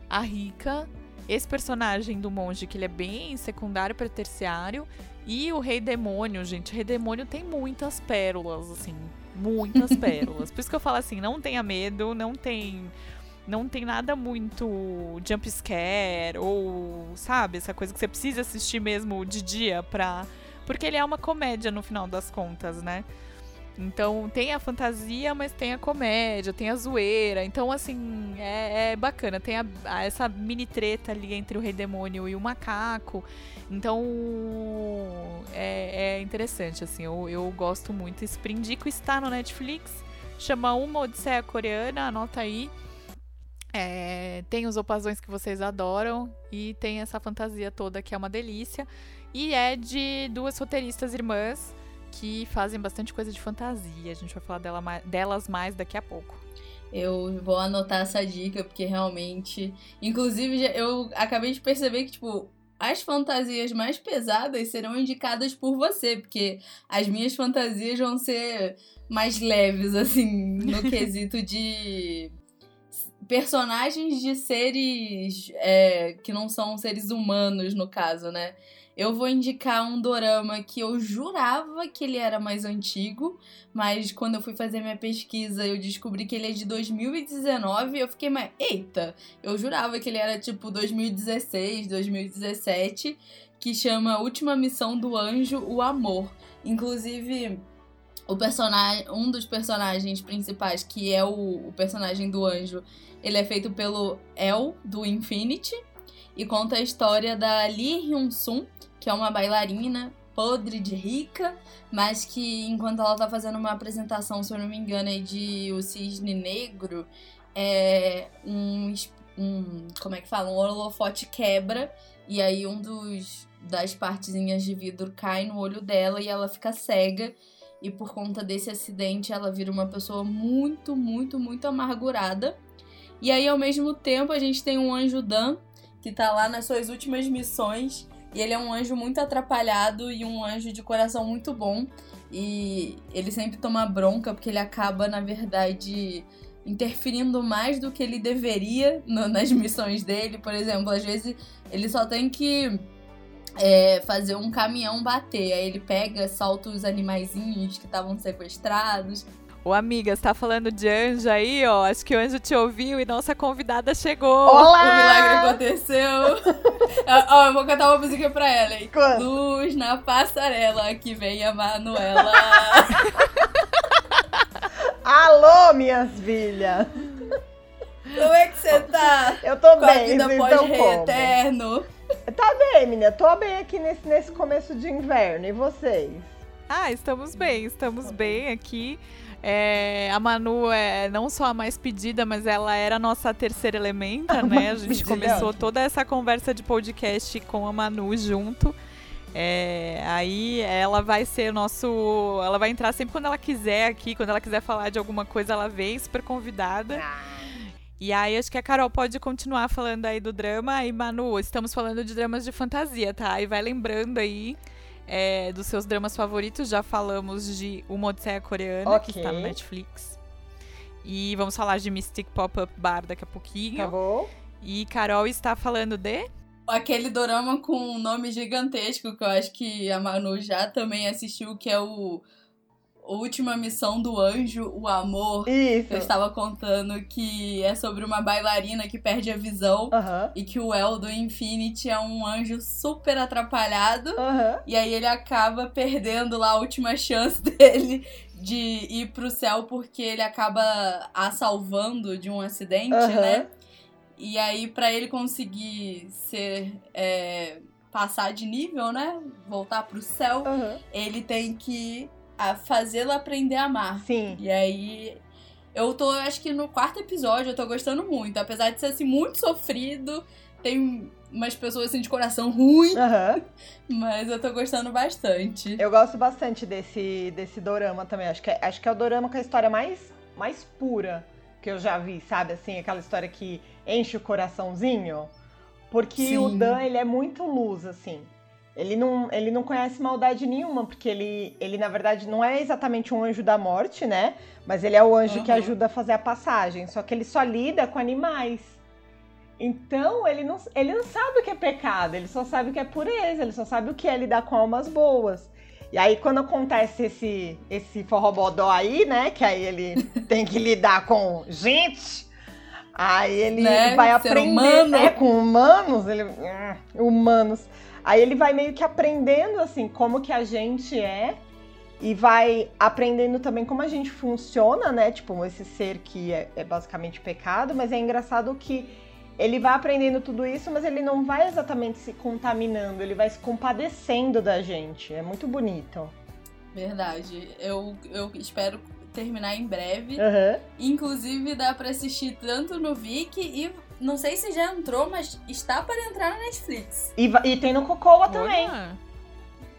a Rica, esse personagem do monge que ele é bem secundário para terciário e o Rei Demônio, gente, o Rei Demônio tem muitas pérolas, assim, muitas [LAUGHS] pérolas. Por isso que eu falo assim, não tenha medo, não tem não tem nada muito jump scare ou, sabe, essa coisa que você precisa assistir mesmo de dia pra porque ele é uma comédia no final das contas, né? Então tem a fantasia, mas tem a comédia, tem a zoeira. Então, assim, é, é bacana. Tem a, a, essa mini treta ali entre o rei demônio e o macaco. Então é, é interessante, assim, eu, eu gosto muito. Sprindico está no Netflix, chama Uma Odisseia Coreana, anota aí. É, tem os opazões que vocês adoram e tem essa fantasia toda que é uma delícia. E é de duas roteiristas irmãs que fazem bastante coisa de fantasia. A gente vai falar dela, delas mais daqui a pouco. Eu vou anotar essa dica, porque realmente. Inclusive, eu acabei de perceber que, tipo, as fantasias mais pesadas serão indicadas por você, porque as minhas fantasias vão ser mais leves, assim, no [LAUGHS] quesito de personagens de seres é, que não são seres humanos, no caso, né? Eu vou indicar um dorama que eu jurava que ele era mais antigo, mas quando eu fui fazer minha pesquisa eu descobri que ele é de 2019 e eu fiquei mais. Eita! Eu jurava que ele era tipo 2016, 2017, que chama Última Missão do Anjo, o Amor. Inclusive. O personagem, um dos personagens principais, que é o, o personagem do anjo, ele é feito pelo El do Infinity e conta a história da Lee Hyun-sung, que é uma bailarina podre de rica, mas que enquanto ela tá fazendo uma apresentação, se eu não me engano, aí de O Cisne Negro, é um, um como é que fala? Um holofote quebra e aí um dos das partezinhas de vidro cai no olho dela e ela fica cega. E por conta desse acidente, ela vira uma pessoa muito, muito, muito amargurada. E aí, ao mesmo tempo, a gente tem um anjo Dan, que tá lá nas suas últimas missões e ele é um anjo muito atrapalhado e um anjo de coração muito bom. E ele sempre toma bronca porque ele acaba, na verdade, interferindo mais do que ele deveria no, nas missões dele. Por exemplo, às vezes ele só tem que é, fazer um caminhão bater. Aí ele pega, solta os animaizinhos que estavam sequestrados. Ô, amiga, você tá falando de anjo aí, ó. Acho que o anjo te ouviu e nossa convidada chegou. Olá! O milagre aconteceu. ó, eu vou cantar uma música pra ela, hein? Quando? Luz na passarela, que vem a Manuela. [LAUGHS] Alô, minhas filhas! Como é que você tá? Eu tô Com bem, a vida rei como? eterno. Tá bem, menina. Tô bem aqui nesse, nesse começo de inverno. E vocês? Ah, estamos bem, estamos bem aqui. É, a Manu é não só a mais pedida, mas ela era a nossa terceira elementa, [LAUGHS] né? A gente começou ótimo. toda essa conversa de podcast com a Manu junto. É, aí ela vai ser o nosso. Ela vai entrar sempre quando ela quiser aqui, quando ela quiser falar de alguma coisa, ela vem super convidada. E aí acho que a Carol pode continuar falando aí do drama. E Manu, estamos falando de dramas de fantasia, tá? E vai lembrando aí é, dos seus dramas favoritos. Já falamos de Uma Odisseia Coreana, que Ok. está no Netflix. E vamos falar de Mystic Pop-Up Bar daqui a pouquinho. Tá bom? E Carol está falando de. Aquele dorama com um nome gigantesco que eu acho que a Manu já também assistiu, que é o Última Missão do Anjo, o Amor. Isso. Eu estava contando que é sobre uma bailarina que perde a visão Aham. e que o El do Infinity é um anjo super atrapalhado. Aham. E aí ele acaba perdendo lá a última chance [LAUGHS] dele de ir pro céu porque ele acaba a salvando de um acidente, Aham. né? E aí, pra ele conseguir ser. é, passar de nível, né? Voltar pro céu, ele tem que a- fazê-la aprender a amar. Sim. E aí. Eu tô, acho que no quarto episódio, eu tô gostando muito. Apesar de ser assim, muito sofrido, tem umas pessoas assim de coração ruim, Aham. [LAUGHS] mas eu tô gostando bastante. Eu gosto bastante desse, desse dorama também. Acho que, é, acho que é o dorama com a história mais, mais pura que eu já vi, sabe? Assim, aquela história que enche o coraçãozinho. Porque Sim. o Dan, ele é muito luz, assim. Ele não, ele não conhece maldade nenhuma, porque ele, ele, na verdade, não é exatamente um anjo da morte, né? Mas ele é o anjo que Uhum. ajuda a fazer a passagem. Só que ele só lida com animais. Então, ele não, ele não sabe o que é pecado, ele só sabe o que é pureza, ele só sabe o que é lidar com almas boas. E aí, quando acontece esse, esse forrobodó aí, né? Que aí ele [LAUGHS] tem que lidar com gente, aí ele Né, vai ser aprender humano. né, com humanos, ele, hum, humanos. Aí ele vai meio que aprendendo, assim, como que a gente é e vai aprendendo também como a gente funciona, né? Tipo, esse ser que é, é basicamente pecado, mas é engraçado que ele vai aprendendo tudo isso, mas ele não vai exatamente se contaminando, ele vai se compadecendo da gente. É muito bonito. Verdade. Eu, eu espero terminar em breve. Aham. Inclusive, dá pra assistir tanto no Viki e não sei se já entrou, mas está para entrar na Netflix. E, e tem no Cocoa também.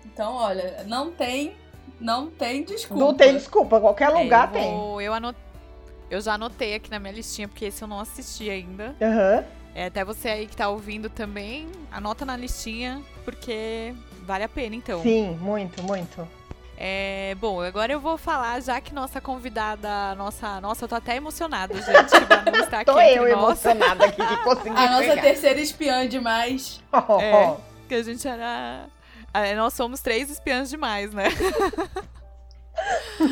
Então, olha, não tem, não tem desculpa. Não tem desculpa, qualquer É, lugar eu tem. vou- Eu, anot... eu já anotei aqui na minha listinha, porque esse eu não assisti ainda. Aham. É, até você aí que tá ouvindo também, anota na listinha, porque vale a pena, então. Sim, muito, muito. É, bom, agora eu vou falar, já que nossa convidada, nossa, nossa, eu tô até emocionada, gente, que Manu [LAUGHS] está aqui Tô entre eu nós, emocionada aqui que consegui [LAUGHS] A nossa terceira espiã demais. É. que a gente era... é, Nós somos três espiãs demais, né? [LAUGHS]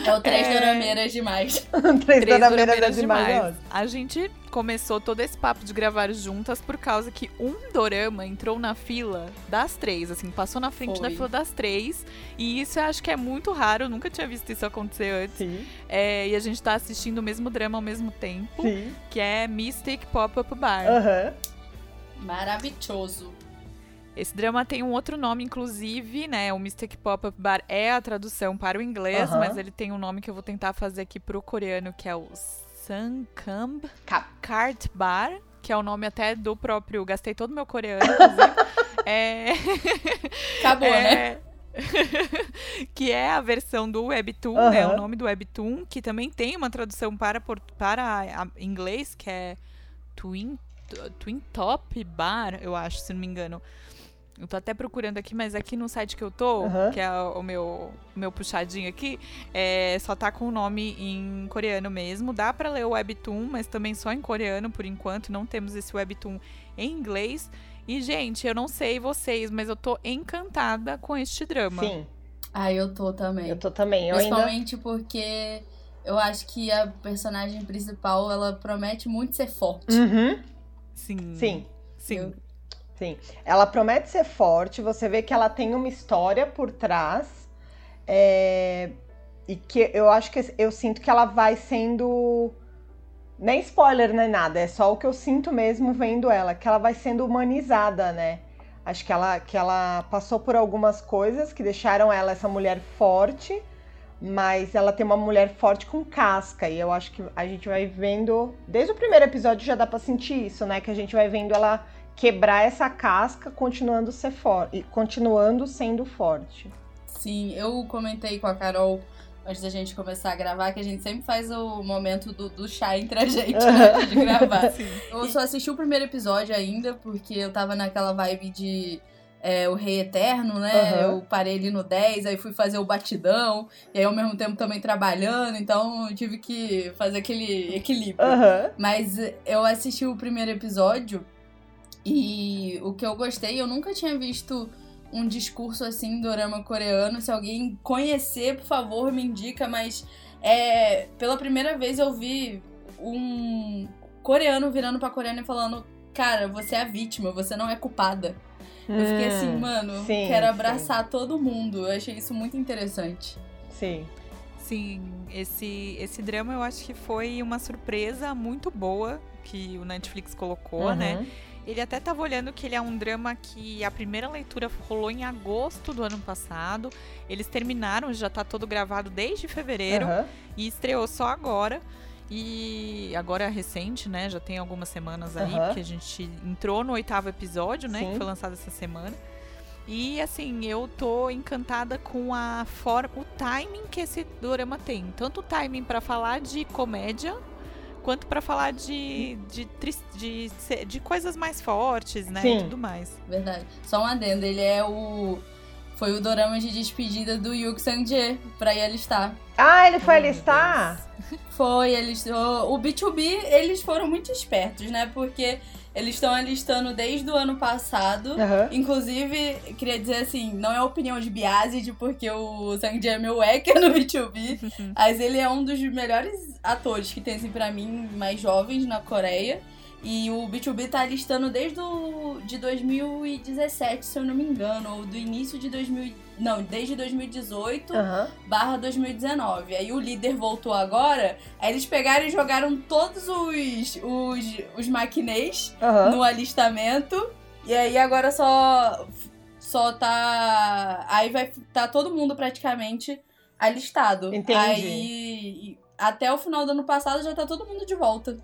É o Três É. Dorameiras demais. [LAUGHS] Três Três dorameiras é demais. demais. A gente começou todo esse papo de gravar juntas por causa que um dorama entrou na fila das três, assim, passou na frente Foi. da fila das três. E isso eu acho que é muito raro, eu nunca tinha visto isso acontecer antes. Sim, É, e a gente tá assistindo o mesmo drama ao mesmo tempo, sim. que é Mystic Pop-Up Bar. Aham. Maravilhoso. Esse drama tem um outro nome, inclusive, né? O Mystic Pop-Up Bar é a tradução para o inglês, Aham. mas ele tem um nome que eu vou tentar fazer aqui pro coreano, que é o Sankam Ca- Cart Bar, que é o nome até do próprio. Gastei todo o meu coreano, inclusive. [LAUGHS] é. Acabou, né? é... [LAUGHS] que é a versão do Webtoon, né? Aham. O nome do Webtoon, que também tem uma tradução para, para inglês, que é Twin, Twin Top Bar, eu acho, se não me engano. Eu tô até procurando aqui, mas aqui no site que eu tô, Aham. que é o meu, meu puxadinho aqui, é, só tá com o nome em coreano mesmo. Dá pra ler o Webtoon, mas também só em coreano por enquanto. Não temos esse Webtoon em inglês. E, gente, eu não sei vocês, mas eu tô encantada com este drama. Sim, Ah, eu tô também. eu tô também. Eu ainda. Principalmente porque eu acho que a personagem principal, ela promete muito ser forte. Uhum. Sim. Sim, Sim. Eu- sim. Ela promete ser forte, você vê que ela tem uma história por trás. é, E que eu acho que eu sinto que ela vai sendo. Nem spoiler, nem nada, é só o que eu sinto mesmo vendo ela, que ela vai sendo humanizada, né? Acho que ela, que ela passou por algumas coisas que deixaram ela essa mulher forte, mas ela tem uma mulher forte com casca, e eu acho que a gente vai vendo. Desde o primeiro episódio já dá pra sentir isso, né? Que a gente vai vendo ela quebrar essa casca, continuando ser forte, continuando sendo forte. Sim, eu comentei com a Carol antes da gente começar a gravar que a gente sempre faz o momento do, do chá entre a gente, né, antes de gravar. [LAUGHS] Eu só assisti o primeiro episódio ainda, porque eu tava naquela vibe de é, o Rei Eterno, né? Aham. Eu parei ali no 10, aí fui fazer o batidão, e aí ao mesmo tempo também trabalhando, então eu tive que fazer aquele equilíbrio. Aham. Mas eu assisti o primeiro episódio e o que eu gostei, eu nunca tinha visto um discurso assim do dorama coreano. Se alguém conhecer, por favor, me indica, mas é, pela primeira vez eu vi um coreano virando pra coreana e falando: Cara, você é a vítima, você não é culpada. Eu fiquei assim, Hum, mano, sim, quero sim. abraçar todo mundo. Eu achei isso muito interessante. Sim. Sim, esse, esse drama eu acho que foi uma surpresa muito boa que o Netflix colocou, Uhum. né? Ele até tava olhando que ele é um drama que a primeira leitura rolou em agosto do ano passado. Eles terminaram, já tá todo gravado desde fevereiro Aham. e estreou só agora. E agora é recente, né? Já tem algumas semanas aí, Aham. porque a gente entrou no oitavo episódio, né? Sim. Que foi lançado essa semana. E assim, eu tô encantada com a forma, o timing que esse dorama tem. Tanto o timing pra falar de comédia, quanto pra falar de, de, tris- de, se- de coisas mais fortes, né? Sim. E tudo mais. Verdade. Só um adendo, ele é o. Foi o dorama de despedida do Yuki Sang-jae pra ir alistar. Ah, ele foi Oh, meu alistar? Foi, eles. O, o B2B, eles foram muito espertos, né? Porque eles estão alistando desde o ano passado. Aham. Inclusive, queria dizer assim, não é opinião de Biazid, porque o Sang Jae é meu hacker no B2B, [LAUGHS] mas ele é um dos melhores atores que tem, assim, pra mim, mais jovens na Coreia. E o B2B tá listando desde o, de 2017, se eu não me engano, ou do início de 2000, não, desde 2018 Aham. barra 2019. Aí o líder voltou agora, aí eles pegaram e jogaram todos os, os, os maquinês Aham. no alistamento. E aí agora só só tá aí vai tá todo mundo praticamente alistado. Entendi. Aí até o final do ano passado já tá todo mundo de volta.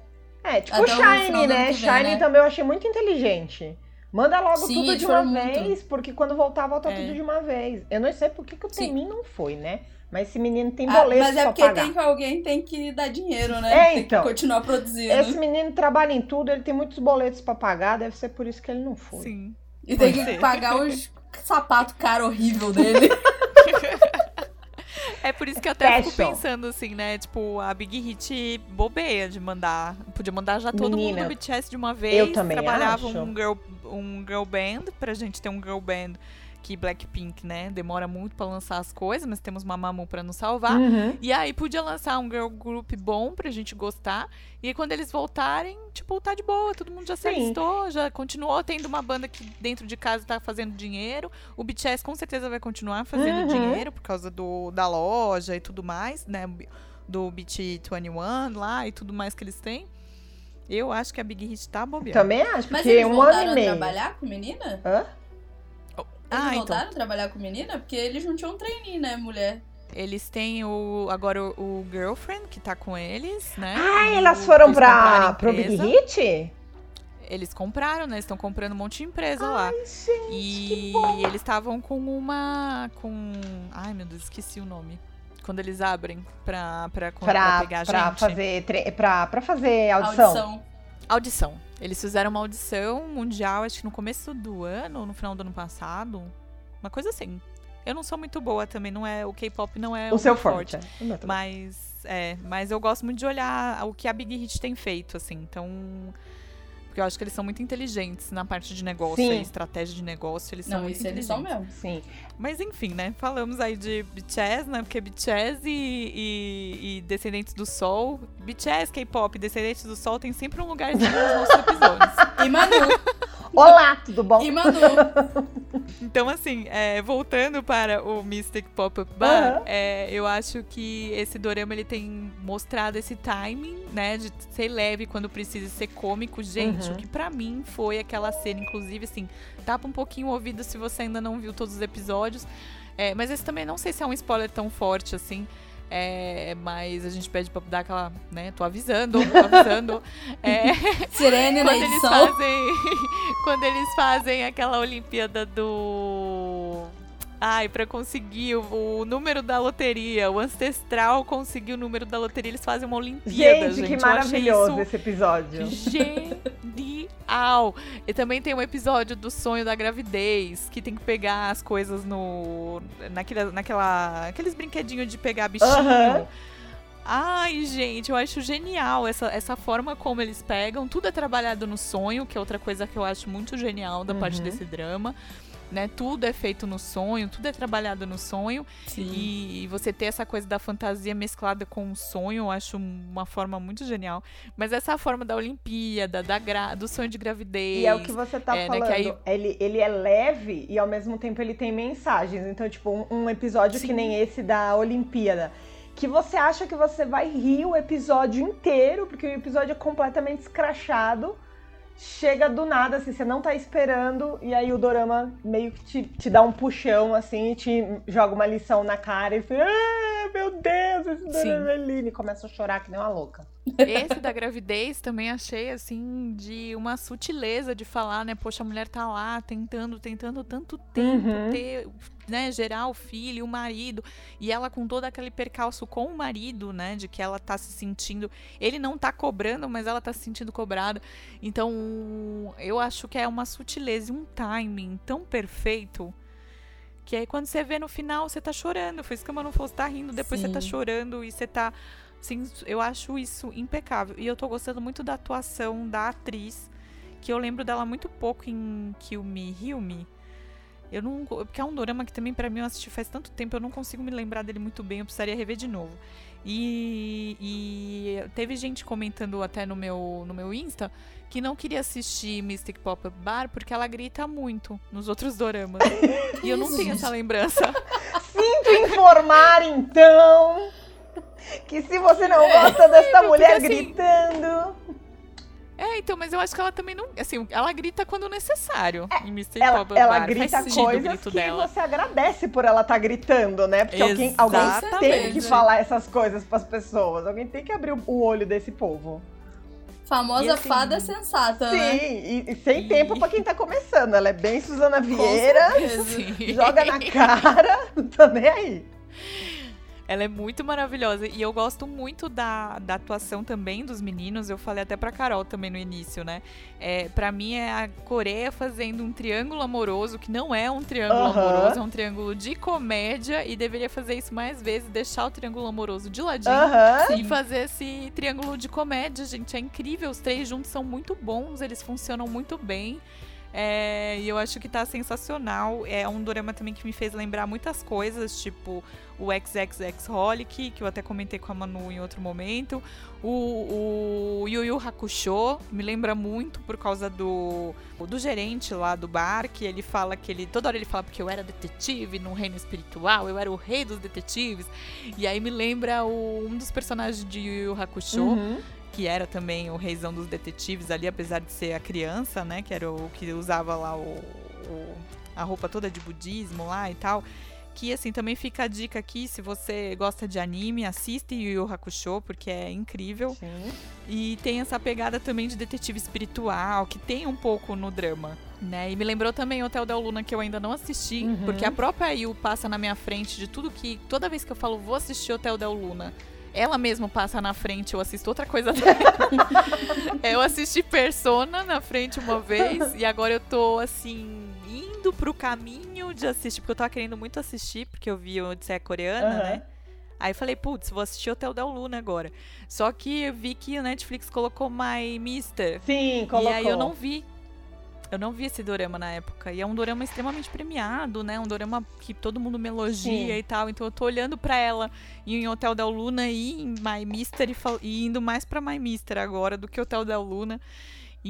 É, tipo o Até Shine, né? vem, Shine né? também eu achei muito inteligente. Manda logo Sim, tudo de uma muito. vez, porque quando voltar, volta É. tudo de uma vez. Eu não sei por que, que o. Temin não foi, né? Mas esse menino tem Ah, boleto mas é porque pagar. tem que alguém tem que dar dinheiro, né? É, tem então. que continuar produzindo. Esse menino trabalha em tudo, ele tem muitos boletos pra pagar, deve ser por isso que ele não foi. Sim. E tem que pagar os sapato caro horrível dele. [LAUGHS] É por isso que eu até fico Fashion. pensando assim, né? Tipo, a Big Hit bobeia de mandar. Podia mandar já todo Menina, mundo do BTS de uma vez. eu também Trabalhava acho. um girl, um girl band, pra gente ter um girl band que Blackpink, né? Demora muito pra lançar as coisas, mas temos Mamamoo pra nos salvar. Uhum. E aí podia lançar um girl group bom pra gente gostar. E aí, quando eles voltarem, tipo, tá de boa, todo mundo já se Sim. alistou, já continuou tendo uma banda que dentro de casa tá fazendo dinheiro. O BTS com certeza vai continuar fazendo Uhum. dinheiro por causa do, da loja e tudo mais, né? Do BT21 lá e tudo mais que eles têm. Eu acho que a Big Hit tá bobeando. Também acho, Mas porque eles um ano e meio. trabalhar com menina? Hã? Eles Ah, então. voltaram a trabalhar com menina? Porque eles não tinham trainee, né, mulher? Eles têm o agora o, o Girlfriend, que tá com eles, né? Ah, elas foram eles compraram pra, a pro Big empresa. Hit? Eles compraram, né? Estão comprando um monte de empresa lá. Ai, gente, E eles estavam com uma. com. Ai, meu Deus, esqueci o nome. Quando eles abrem pra, pra, pra Pra, pegar pra, gente. fazer, tre- pra, pra fazer audição. Audição. Eles fizeram uma audição mundial, acho que no começo do ano, ou no final do ano passado. Uma coisa assim. Eu não sou muito boa também, não é. O K-pop não é O seu meu forte. é. O. Mas, é, mas eu gosto muito de olhar o que a Big Hit tem feito, assim. Então. Porque eu acho que eles são muito inteligentes na parte de negócio e estratégia de negócio. Eles são Não, muito isso eles inteligentes. são mesmo. Sim. Mas enfim, né? Falamos aí de BTS, né? Porque BTS e, e- e Descendentes do Sol. BTS, K-pop e Descendentes do Sol tem sempre um lugarzinho nos nossos episódios. E Manu, Olá, tudo bom? e Manu. Então, assim, é, voltando para o Mystic Pop-Up Bar, Aham. é, eu acho que esse dorama ele tem mostrado esse timing, né? De ser leve quando precisa ser cômico. Gente, Uhum. o que pra mim foi aquela cena, inclusive, assim, tapa um pouquinho o ouvido se você ainda não viu todos os episódios. É, mas esse também não sei se é um spoiler tão forte assim. É, mas a gente pede pra dar aquela, né? Tô avisando, tô avisando. [LAUGHS] É, Sirene na quando eles edição. fazem [LAUGHS] quando eles fazem aquela Olimpíada do Ai, pra conseguir o, o número da loteria, o ancestral conseguir o número da loteria, eles fazem uma Olimpíada, Gente, gente. que maravilhoso isso esse episódio. Genial! E também tem um episódio do sonho da gravidez, que tem que pegar as coisas no. naquela. naquela aqueles brinquedinhos de pegar bichinho. Ai, gente, eu acho genial essa, essa forma como eles pegam. Tudo é trabalhado no sonho, que é outra coisa que eu acho muito genial da parte Uhum. desse drama. Né? Tudo é feito no sonho, tudo é trabalhado no sonho. Sim. E você ter essa coisa da fantasia mesclada com o sonho, eu acho uma forma muito genial. Mas essa forma da Olimpíada, da gra- do sonho de gravidez. E é o que você tá É, né, falando. que aí- ele, ele é leve e ao mesmo tempo ele tem mensagens. Então, tipo, um, um episódio que Sim. nem esse da Olimpíada. Que você acha que você vai rir o episódio inteiro, porque o episódio é completamente escrachado. Chega do nada, assim, você não tá esperando, e aí o Dorama meio que te, te dá um puxão, assim, e te joga uma lição na cara e fica, ah, meu Deus, esse Dona Eveline. Começa a chorar que nem uma louca. Esse da gravidez também achei, assim, de uma sutileza de falar, né? Poxa, a mulher tá lá tentando, tentando tanto tempo uhum. ter, né, gerar o filho, o marido, e ela com todo aquele percalço com o marido, né, de que ela tá se sentindo, ele não tá cobrando, mas ela tá se sentindo cobrada. Então, eu acho que é uma sutileza e um timing tão perfeito que aí quando você vê no final, você tá chorando. Foi isso que eu não fosse tá rindo, depois Sim. você tá chorando e você tá. Assim, eu acho isso impecável. E eu tô gostando muito da atuação da atriz, que eu lembro dela muito pouco em Kill Me, Heal Me. Eu não. Porque é um drama que também, para mim, eu assisti faz tanto tempo, eu não consigo me lembrar dele muito bem, eu precisaria rever de novo. E, e teve gente comentando até no meu, no meu Insta que não queria assistir Mystic Pop-Up Bar porque ela grita muito nos outros doramas. [LAUGHS] e eu não tenho essa lembrança. [LAUGHS] Sinto informar, então, que se você não é, gosta é, dessa mulher assim, gritando. É, então, mas eu acho que ela também não. Assim, ela grita quando necessário é, em Mystic ela, Ela grita coisas que dela. você agradece por ela estar tá gritando, né? Porque alguém, alguém tem que falar essas coisas para as pessoas. Alguém tem que abrir o olho desse povo. Famosa assim, fada sensata, sim, né? Sim, e, e, sem e... tempo para quem tá começando. Ela é bem Suzana Vieira, [LAUGHS] joga na cara, [LAUGHS] não tô nem aí. Ela é muito maravilhosa. E eu gosto muito da, da atuação também dos meninos. Eu falei até pra Carol também no início, né? É, pra mim é a Coreia fazendo um triângulo amoroso, que não é um triângulo uhum. amoroso, é um triângulo de comédia. E deveria fazer isso mais vezes, deixar o triângulo amoroso de ladinho uhum. e fazer esse triângulo de comédia, gente. É incrível. Os três juntos são muito bons, eles funcionam muito bem. É, e eu acho que tá sensacional. É um dorama também que me fez lembrar muitas coisas, tipo o XXX Holic, que eu até comentei com a Manu em outro momento. O, o Yu Yu Hakusho me lembra muito por causa do, do gerente lá do bar, que ele fala que ele. Toda hora ele fala porque eu era detetive no reino espiritual, eu era o rei dos detetives. E aí me lembra o, um dos personagens de Yu Yu Hakusho. Uhum que era também o reizão dos detetives ali, apesar de ser a criança, né? Que era o que usava lá o, o, a roupa toda de budismo lá e tal. Que assim, também fica a dica aqui, se você gosta de anime, assiste Yu Yu Hakusho, porque é incrível. Sim. E tem essa pegada também de detetive espiritual, que tem um pouco no drama. Né? E me lembrou também Hotel Del Luna, que eu ainda não assisti, uhum. porque a própria Yu passa na minha frente de tudo que. Toda vez que eu falo, vou assistir Hotel Del Luna, ela mesma passa na frente, eu assisto outra coisa dela. [LAUGHS] eu assisti Persona na frente uma vez e agora eu tô assim indo pro caminho de assistir, porque eu tava querendo muito assistir, porque eu vi Odisseia Coreana, uhum. né? Aí falei, putz, vou assistir Hotel Del Luna agora. Só que eu vi que o Netflix colocou My Mister. Sim, colocou. E aí eu não vi. Eu não vi esse dorama na época. E é um dorama extremamente premiado, né? Um dorama que todo mundo me elogia Sim. e tal. Então eu tô olhando para ela em Hotel Del Luna e em My Mister e, e indo mais para My Mister agora do que Hotel Del Luna.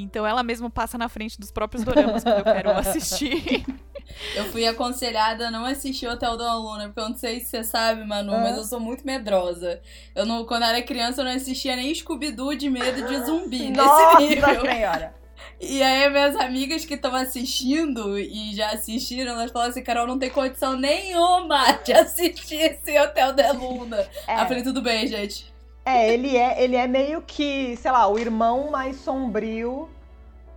Então ela mesma passa na frente dos próprios doramas quando eu quero assistir. [LAUGHS] Eu fui aconselhada a não assistir Hotel Del Luna, porque eu não sei se você sabe, Manu, mas eu sou muito medrosa. Eu não, quando era criança, eu não assistia nem Scooby-Doo de medo de zumbi Nossa nesse nível. Senhora. E aí, minhas amigas que estão assistindo e já assistiram, elas falam assim: Carol, não tem condição nenhuma de assistir esse Hotel da Luna. É. Eu falei: tudo bem, gente. É, ele é, ele é meio que, sei lá, o irmão mais sombrio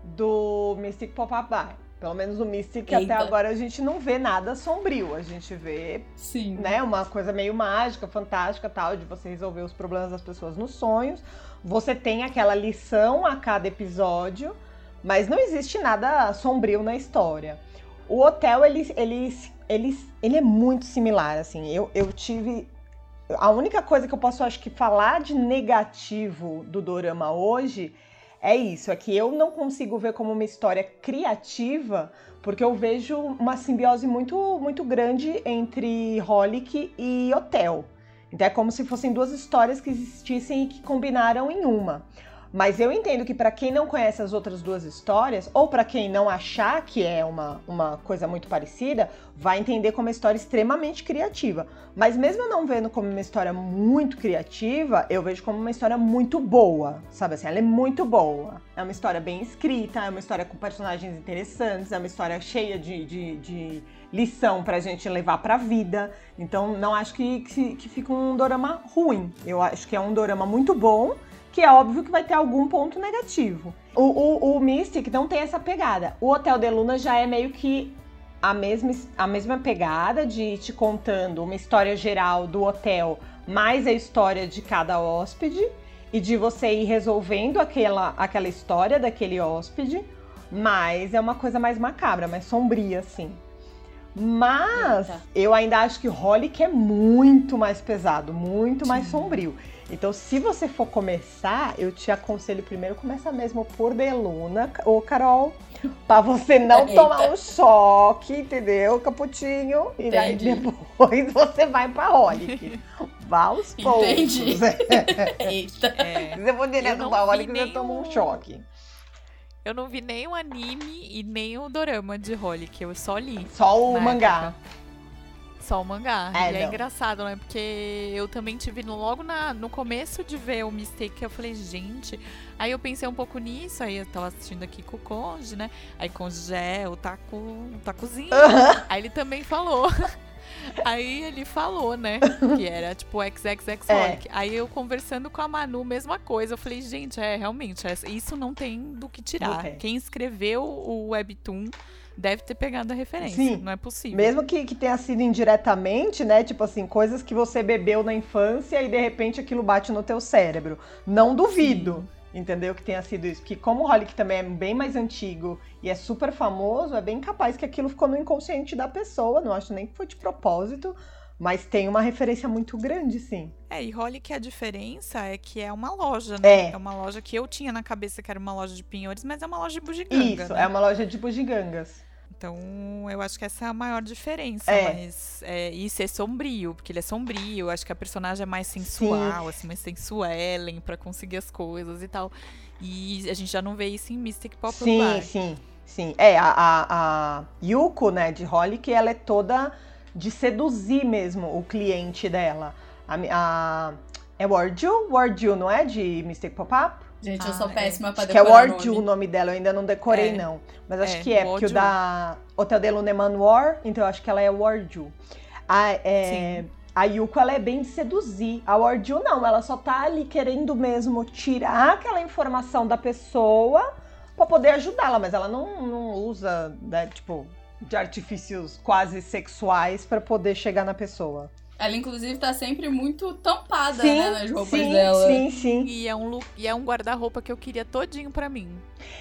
do Mystic Pop-Up Bar. Pelo menos o Mystic Eita. até agora a gente não vê nada sombrio. A gente vê, Sim. né, uma coisa meio mágica, fantástica, tal, de você resolver os problemas das pessoas nos sonhos. Você tem aquela lição a cada episódio mas não existe nada sombrio na história. O hotel, ele, ele, ele, ele é muito similar, assim. Eu, eu tive. A única coisa que eu posso, acho que, falar de negativo do Dorama hoje é isso: é que eu não consigo ver como uma história criativa, porque eu vejo uma simbiose muito, muito grande entre Holic e Hotel. Então é como se fossem duas histórias que existissem e que combinaram em uma. Mas eu entendo que para quem não conhece as outras duas histórias, ou para quem não achar que é uma, uma coisa muito parecida, vai entender como uma história extremamente criativa. Mas mesmo não vendo como uma história muito criativa, eu vejo como uma história muito boa, sabe assim? Ela é muito boa. É uma história bem escrita, é uma história com personagens interessantes, é uma história cheia de, de, de lição pra gente levar pra vida. Então não acho que, que, que fica um dorama ruim. Eu acho que é um dorama muito bom que é óbvio que vai ter algum ponto negativo. O, o, o Mystic não tem essa pegada. O Hotel de Luna já é meio que a mesma, a mesma pegada de te contando uma história geral do hotel, mais a história de cada hóspede, e de você ir resolvendo aquela, aquela história daquele hóspede, mas é uma coisa mais macabra, mais sombria, assim. Mas Eita. eu ainda acho que Holic é muito mais pesado, muito Sim. mais sombrio. Então, se você for começar, eu te aconselho primeiro começa mesmo por Deluna, ou Carol, para você não Eita. tomar um choque, entendeu, Caputinho? E aí depois [LAUGHS] você vai pra Holic. Vá aos poucos. Entendi. [LAUGHS] Eita. É. Você for direto pra Holic, você toma um choque. Eu não vi nem o anime e nem o dorama de Holic, eu só li. Só o mangá. Época. Só o mangá. É, e é engraçado, né? Porque eu também tive no, logo na, no começo de ver o Mistake, eu falei, gente. Aí eu pensei um pouco nisso, aí eu tava assistindo aqui com o Conde, né? Aí Conde já é o taco, o tacozinho. Uhum. Aí ele também falou. [LAUGHS] Aí ele falou, né? Que era tipo XXX é. Aí eu conversando com a Manu, mesma coisa. Eu falei, gente, é realmente, é, isso não tem do que tirar. Quem escreveu o Webtoon deve ter pegado a referência. Sim. Não é possível. Mesmo que, que tenha sido indiretamente, né? Tipo assim, coisas que você bebeu na infância e de repente aquilo bate no teu cérebro. Não duvido. Sim. Entendeu? Que tenha sido isso. Porque como o Holic também é bem mais antigo e é super famoso, é bem capaz que aquilo ficou no inconsciente da pessoa. Não acho nem que foi de propósito. Mas tem uma referência muito grande, sim. É, e Holly que a diferença é que é uma loja, né? É. é uma loja que eu tinha na cabeça que era uma loja de pinhores, mas é uma loja de bugiganga. Isso, né? é uma loja de bugigangas. Então, eu acho que essa é a maior diferença. É. Mas, é, e ser sombrio, porque ele é sombrio. Eu acho que a personagem é mais sensual, Sim. assim, mais sensuelen para conseguir as coisas e tal. E a gente já não vê isso em Mystic Pop Sim, sim, sim. É, a, a, a Yuko, né, de Holly, que ela é toda de seduzir mesmo o cliente dela. A, a, é Warju? Warju, não é? De Mystic Pop-Up? Gente, eu sou ah, péssima é. pra decorar Que é Warju o nome dela, eu ainda não decorei é. não. Mas acho é, que é, porque o da Hotel de Luneman War, então eu acho que ela é Warju. A, é, a Yuko, ela é bem de seduzir. A Warju não, ela só tá ali querendo mesmo tirar aquela informação da pessoa pra poder ajudá-la, mas ela não, não usa, né, tipo, de artifícios quase sexuais para poder chegar na pessoa. Ela, inclusive, tá sempre muito tampada, sim, né, nas roupas sim, dela. Sim, sim. E é um look, e é um guarda-roupa que eu queria todinho pra mim.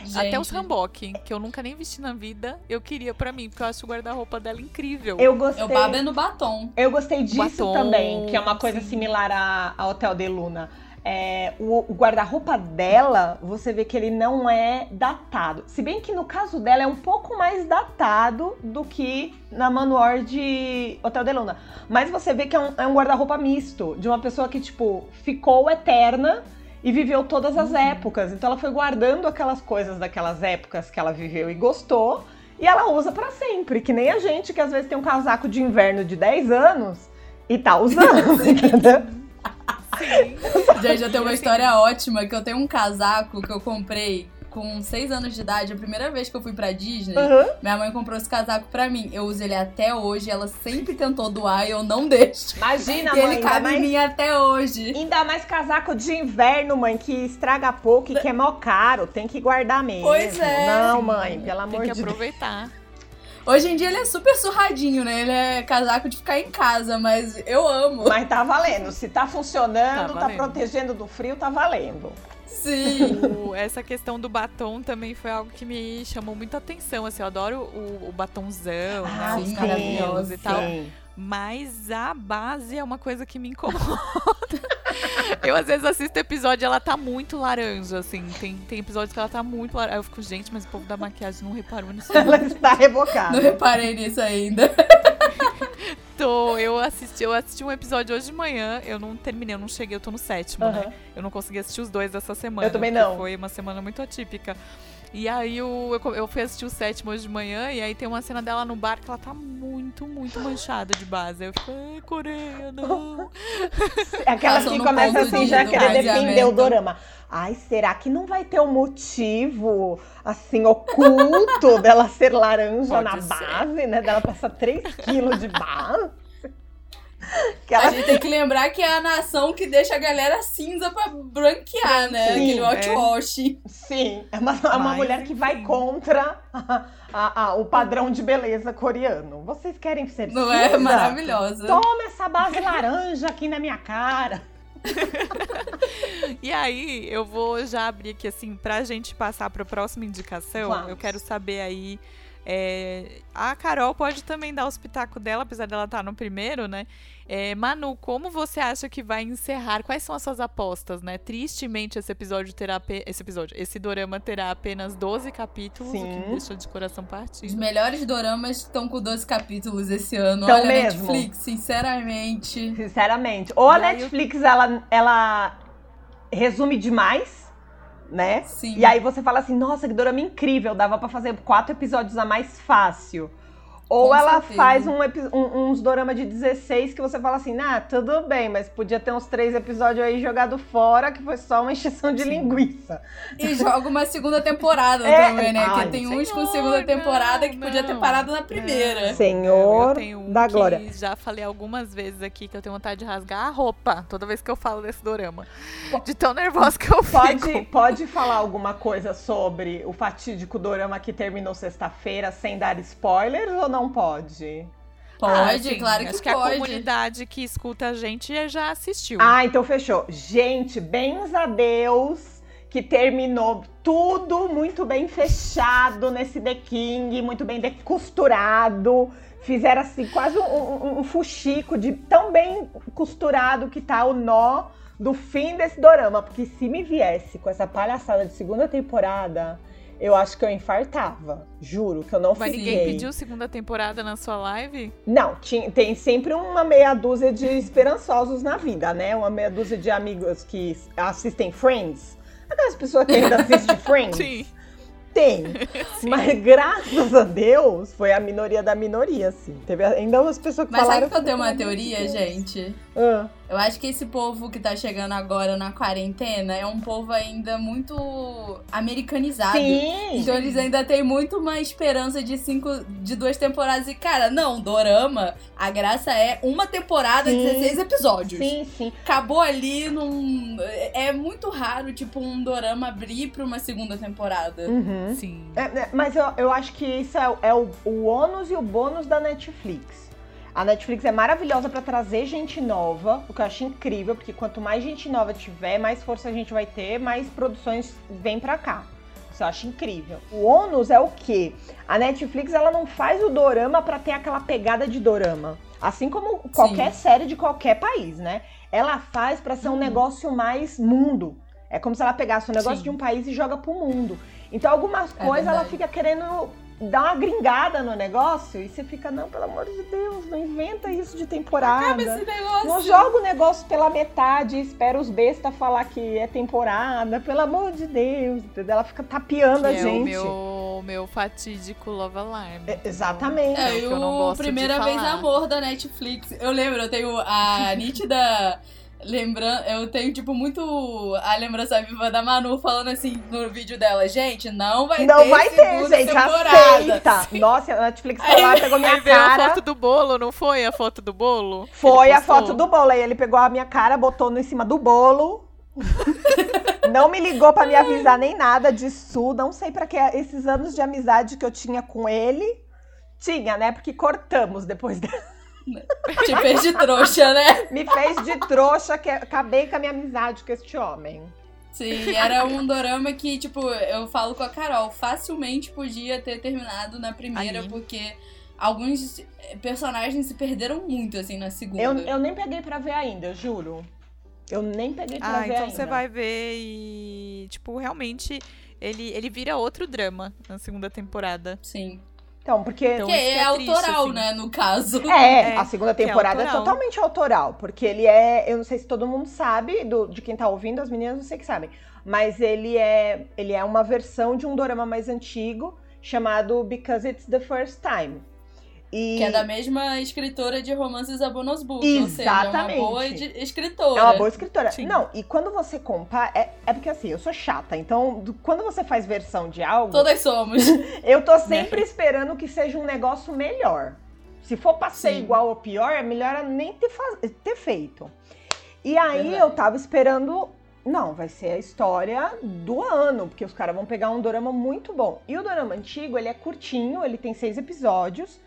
Gente. Até os hanbok, que eu nunca nem vesti na vida, eu queria pra mim, porque eu acho o guarda-roupa dela incrível. Eu gostei. Eu babo é no batom. Eu gostei disso batom, também, que é uma coisa sim. similar a, a Hotel de Luna. É, o, o guarda-roupa dela, você vê que ele não é datado. Se bem que no caso dela é um pouco mais datado do que na manual de Hotel de Luna. Mas você vê que é um, é um guarda-roupa misto, de uma pessoa que, tipo, ficou eterna e viveu todas as uhum. épocas. Então ela foi guardando aquelas coisas daquelas épocas que ela viveu e gostou. E ela usa para sempre, que nem a gente que às vezes tem um casaco de inverno de 10 anos e tá usando, [LAUGHS] entendeu? Já, já tem uma história ótima, que eu tenho um casaco que eu comprei com seis anos de idade, a primeira vez que eu fui pra Disney, uhum. minha mãe comprou esse casaco pra mim. Eu uso ele até hoje, ela sempre tentou doar e eu não deixo. Imagina, e mãe. ele cabe mais... em mim até hoje. Ainda mais casaco de inverno, mãe, que estraga pouco e que é mó caro. Tem que guardar mesmo. Pois é. Não, mãe, pelo amor de Deus. Tem que aproveitar. Hoje em dia ele é super surradinho, né? Ele é casaco de ficar em casa, mas eu amo. Mas tá valendo. Se tá funcionando, tá, tá protegendo do frio, tá valendo. Sim. [LAUGHS] O, essa questão do batom também foi algo que me chamou muita atenção. Assim, eu adoro o, o batonzão, ah, né? Os maravilhosos e tal. Mas a base é uma coisa que me incomoda. [LAUGHS] [LAUGHS] eu às vezes assisto episódio e ela tá muito laranja, assim. Tem, tem episódios que ela tá muito laranja. Aí eu fico, gente, mas o povo da maquiagem não reparou nisso. [LAUGHS] Ela está rebocada. Não reparei nisso ainda. [LAUGHS] tô. Eu assisti, eu assisti um episódio hoje de manhã. Eu não terminei, eu não cheguei, eu tô no sétimo, Uhum. né? Eu não consegui assistir os dois dessa semana. Eu também não. Foi uma semana muito atípica. E aí o- eu, eu fui assistir o sétimo hoje de manhã e aí tem uma cena dela no bar que ela tá muito, muito manchada de base. Aí eu fico, ai, Coreia, não. [LAUGHS] É aquela que começa assim já do querer defender o dorama. Ai, será que não vai ter um motivo, assim, oculto [LAUGHS] dela ser laranja Pode na ser. base, né? Dela passar 3 quilos de base? Que ela A gente tem que lembrar que é a nação que deixa a galera cinza pra branquear, né? Sim, Aquele whitewash. Sim, é uma, é uma Mas, mulher que vai contra a- a- a- o padrão de beleza coreano. Vocês querem ser Não é cinza? maravilhosa? Toma essa base laranja aqui na minha cara. [LAUGHS] E aí, eu vou já abrir aqui, assim, pra gente passar pra próxima indicação. Vamos. Eu quero saber aí. É, a Carol pode também dar os pitacos dela, apesar dela estar no primeiro, né? É, Manu, como você acha que vai encerrar? Quais são as suas apostas, né? Tristemente, esse episódio terá. ape- Esse episódio, esse dorama terá apenas 12 capítulos, o que Sim. deixa de coração Os partido. melhores doramas estão com 12 capítulos esse ano. Então Olha, mesmo? Netflix, sinceramente. Sinceramente. Ou a E aí eu- Netflix, ela, ela resume demais, né? Sim. E aí você fala assim, nossa, que dorama incrível, dava pra fazer quatro episódios a mais fácil. Ou Com ela certeza. faz um, um- uns dorama de 16 que você fala assim, ah, tudo bem, mas podia ter uns três episódios aí jogado fora, que foi só uma encheção de Sim. linguiça. E joga uma segunda temporada [LAUGHS] É, também, né? ai, Porque tem uns com senhor, segunda temporada que não, podia ter parado na primeira. Não, Senhor eu tenho um da que glória. já falei algumas vezes aqui que eu tenho vontade de rasgar a roupa toda vez que eu falo desse dorama. De tão nervosa que eu Pode, fico. pode falar alguma coisa sobre o fatídico dorama que terminou sexta-feira sem dar spoilers ou não pode? Pode, Ah, sim, claro que Acho que pode. a comunidade que escuta a gente já assistiu. Ah, então fechou. Gente, bens a Deus que terminou tudo muito bem fechado nesse The King, muito bem decosturado. Fizeram assim quase um, um, um fuxico de tão bem costurado que tá o nó do fim desse dorama. Porque se me viesse com essa palhaçada de segunda temporada, eu acho que eu infartava. Juro que eu não Mas fiquei. ninguém pediu segunda temporada na sua live? Não, tinha- tem sempre uma meia dúzia de esperançosos na vida, né? Uma meia dúzia de amigos que assistem Friends. Aquelas pessoas que ainda assistem [LAUGHS] Friends. Sim. Tem. [LAUGHS] Mas graças a Deus foi a minoria da minoria, assim. Teve ainda umas pessoas que Mas falaram. sabe que eu tenho uma "Pelo amor de teoria, Deus." gente? Ah, Eu acho que esse povo que tá chegando agora na quarentena é um povo ainda muito americanizado. sim. Então eles ainda têm muito uma esperança de cinco, de duas temporadas. E, cara, não, Dorama, a graça é uma temporada, Sim. 16 episódios. Sim, sim. Acabou ali num. É muito raro, tipo, um Dorama abrir pra uma segunda temporada. Uhum. Sim. É, é, mas eu, eu acho que isso é, é o, o ônus e o bônus da Netflix. A Netflix é maravilhosa pra trazer gente nova, o que eu acho incrível, porque quanto mais gente nova tiver, mais força a gente vai ter, mais produções vêm pra cá. Isso eu acho incrível. O ônus é o quê? A Netflix ela não faz o dorama pra ter aquela pegada de dorama. Assim como qualquer série de qualquer país, né? Ela faz pra ser um Uhum. negócio mais mundo. É como se ela pegasse um negócio Sim. de um país e joga pro mundo. Então, algumas É coisas ela fica querendo dar uma gringada no negócio e você fica, não, pelo amor de Deus, não inventa isso de temporada. Acaba esse negócio. Não joga o negócio pela metade e espera os bestas falar que é temporada. Pelo amor de Deus, entendeu? Ela fica tapeando Que a é gente. o meu, meu fatídico Love Alarm. É, exatamente. É, É, o que eu não gosto de Primeira Vez. Amor da Netflix. Eu lembro, eu tenho a nítida lembrança. Eu tenho, tipo, muito a lembrança viva da Manu falando assim no vídeo dela: gente, não vai Não ter vai ter, gente. temporada. Aceita. [LAUGHS] Nossa, a Netflix foi lá, pegou minha Aí veio a cara. foto do bolo, não foi a foto do bolo? Foi a foto do bolo. Aí ele pegou a minha cara, botou no em cima do bolo. [LAUGHS] não me ligou pra me avisar nem nada disso. Não sei pra que esses anos de amizade que eu tinha com ele. Tinha, né? Porque cortamos depois [LAUGHS] dela. [LAUGHS] Te fez de trouxa, né? Me fez de trouxa que acabei com a minha amizade com este homem. Sim, era um dorama que, tipo, eu falo com a Carol, facilmente podia ter terminado na primeira, Ali. porque alguns personagens se perderam muito, assim, na segunda. Eu, eu nem peguei pra ver ainda, eu juro. Eu nem peguei pra Ah, ver então ainda. você vai ver e, tipo, realmente ele, ele vira outro drama na segunda temporada. Sim. Então, porque. Então, que é, é triste, autoral, assim. né, no caso. É, É, a segunda é temporada é, autoral. totalmente autoral, porque ele é, eu não sei se todo mundo sabe, do- de quem tá ouvindo, as meninas não sei que sabem, mas ele é, ele é uma versão de um dorama mais antigo chamado Because It's the First Time. E Que é da mesma escritora de romances Abonos Book. Ou seja, é uma Exatamente. boa escritora. é uma boa escritora. Sim. Não, e quando você compara, é, é porque assim, eu sou chata, então do- quando você faz versão de algo, Todas somos. [LAUGHS] eu tô sempre esperando que seja um negócio melhor. Se for pra ser Sim. igual ou pior, é melhor nem ter, fa- ter feito. E aí Verdade. eu tava esperando. Não, vai ser a história do ano, porque os caras vão pegar um dorama muito bom. E o dorama antigo, ele é curtinho, ele tem seis episódios.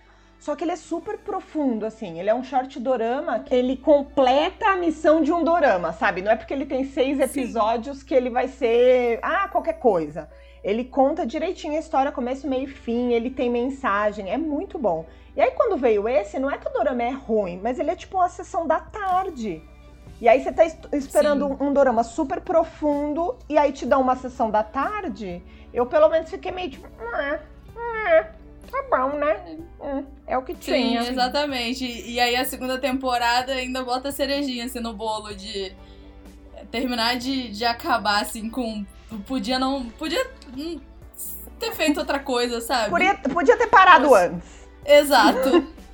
Só que ele é super profundo, assim. Ele é um short dorama que ele completa a missão de um dorama, sabe? Não é porque ele tem seis episódios que ele vai ser, ah, qualquer coisa. Ele conta direitinho a história, começo, meio e fim, ele tem mensagem, é muito bom. E aí quando veio esse, não é que o dorama é ruim, mas ele é tipo uma sessão da tarde. E aí você tá es- esperando um, um dorama super profundo e aí te dá uma sessão da tarde. Eu pelo menos fiquei meio tipo, ah, ah, tá bom, né? Hum, é o que Sim, tinha. exatamente. E aí a segunda temporada ainda bota a cerejinha assim no bolo de terminar de, de acabar assim com. Podia não. Podia ter feito outra coisa, sabe? Podia, podia ter parado Nossa. antes. Exato. [LAUGHS]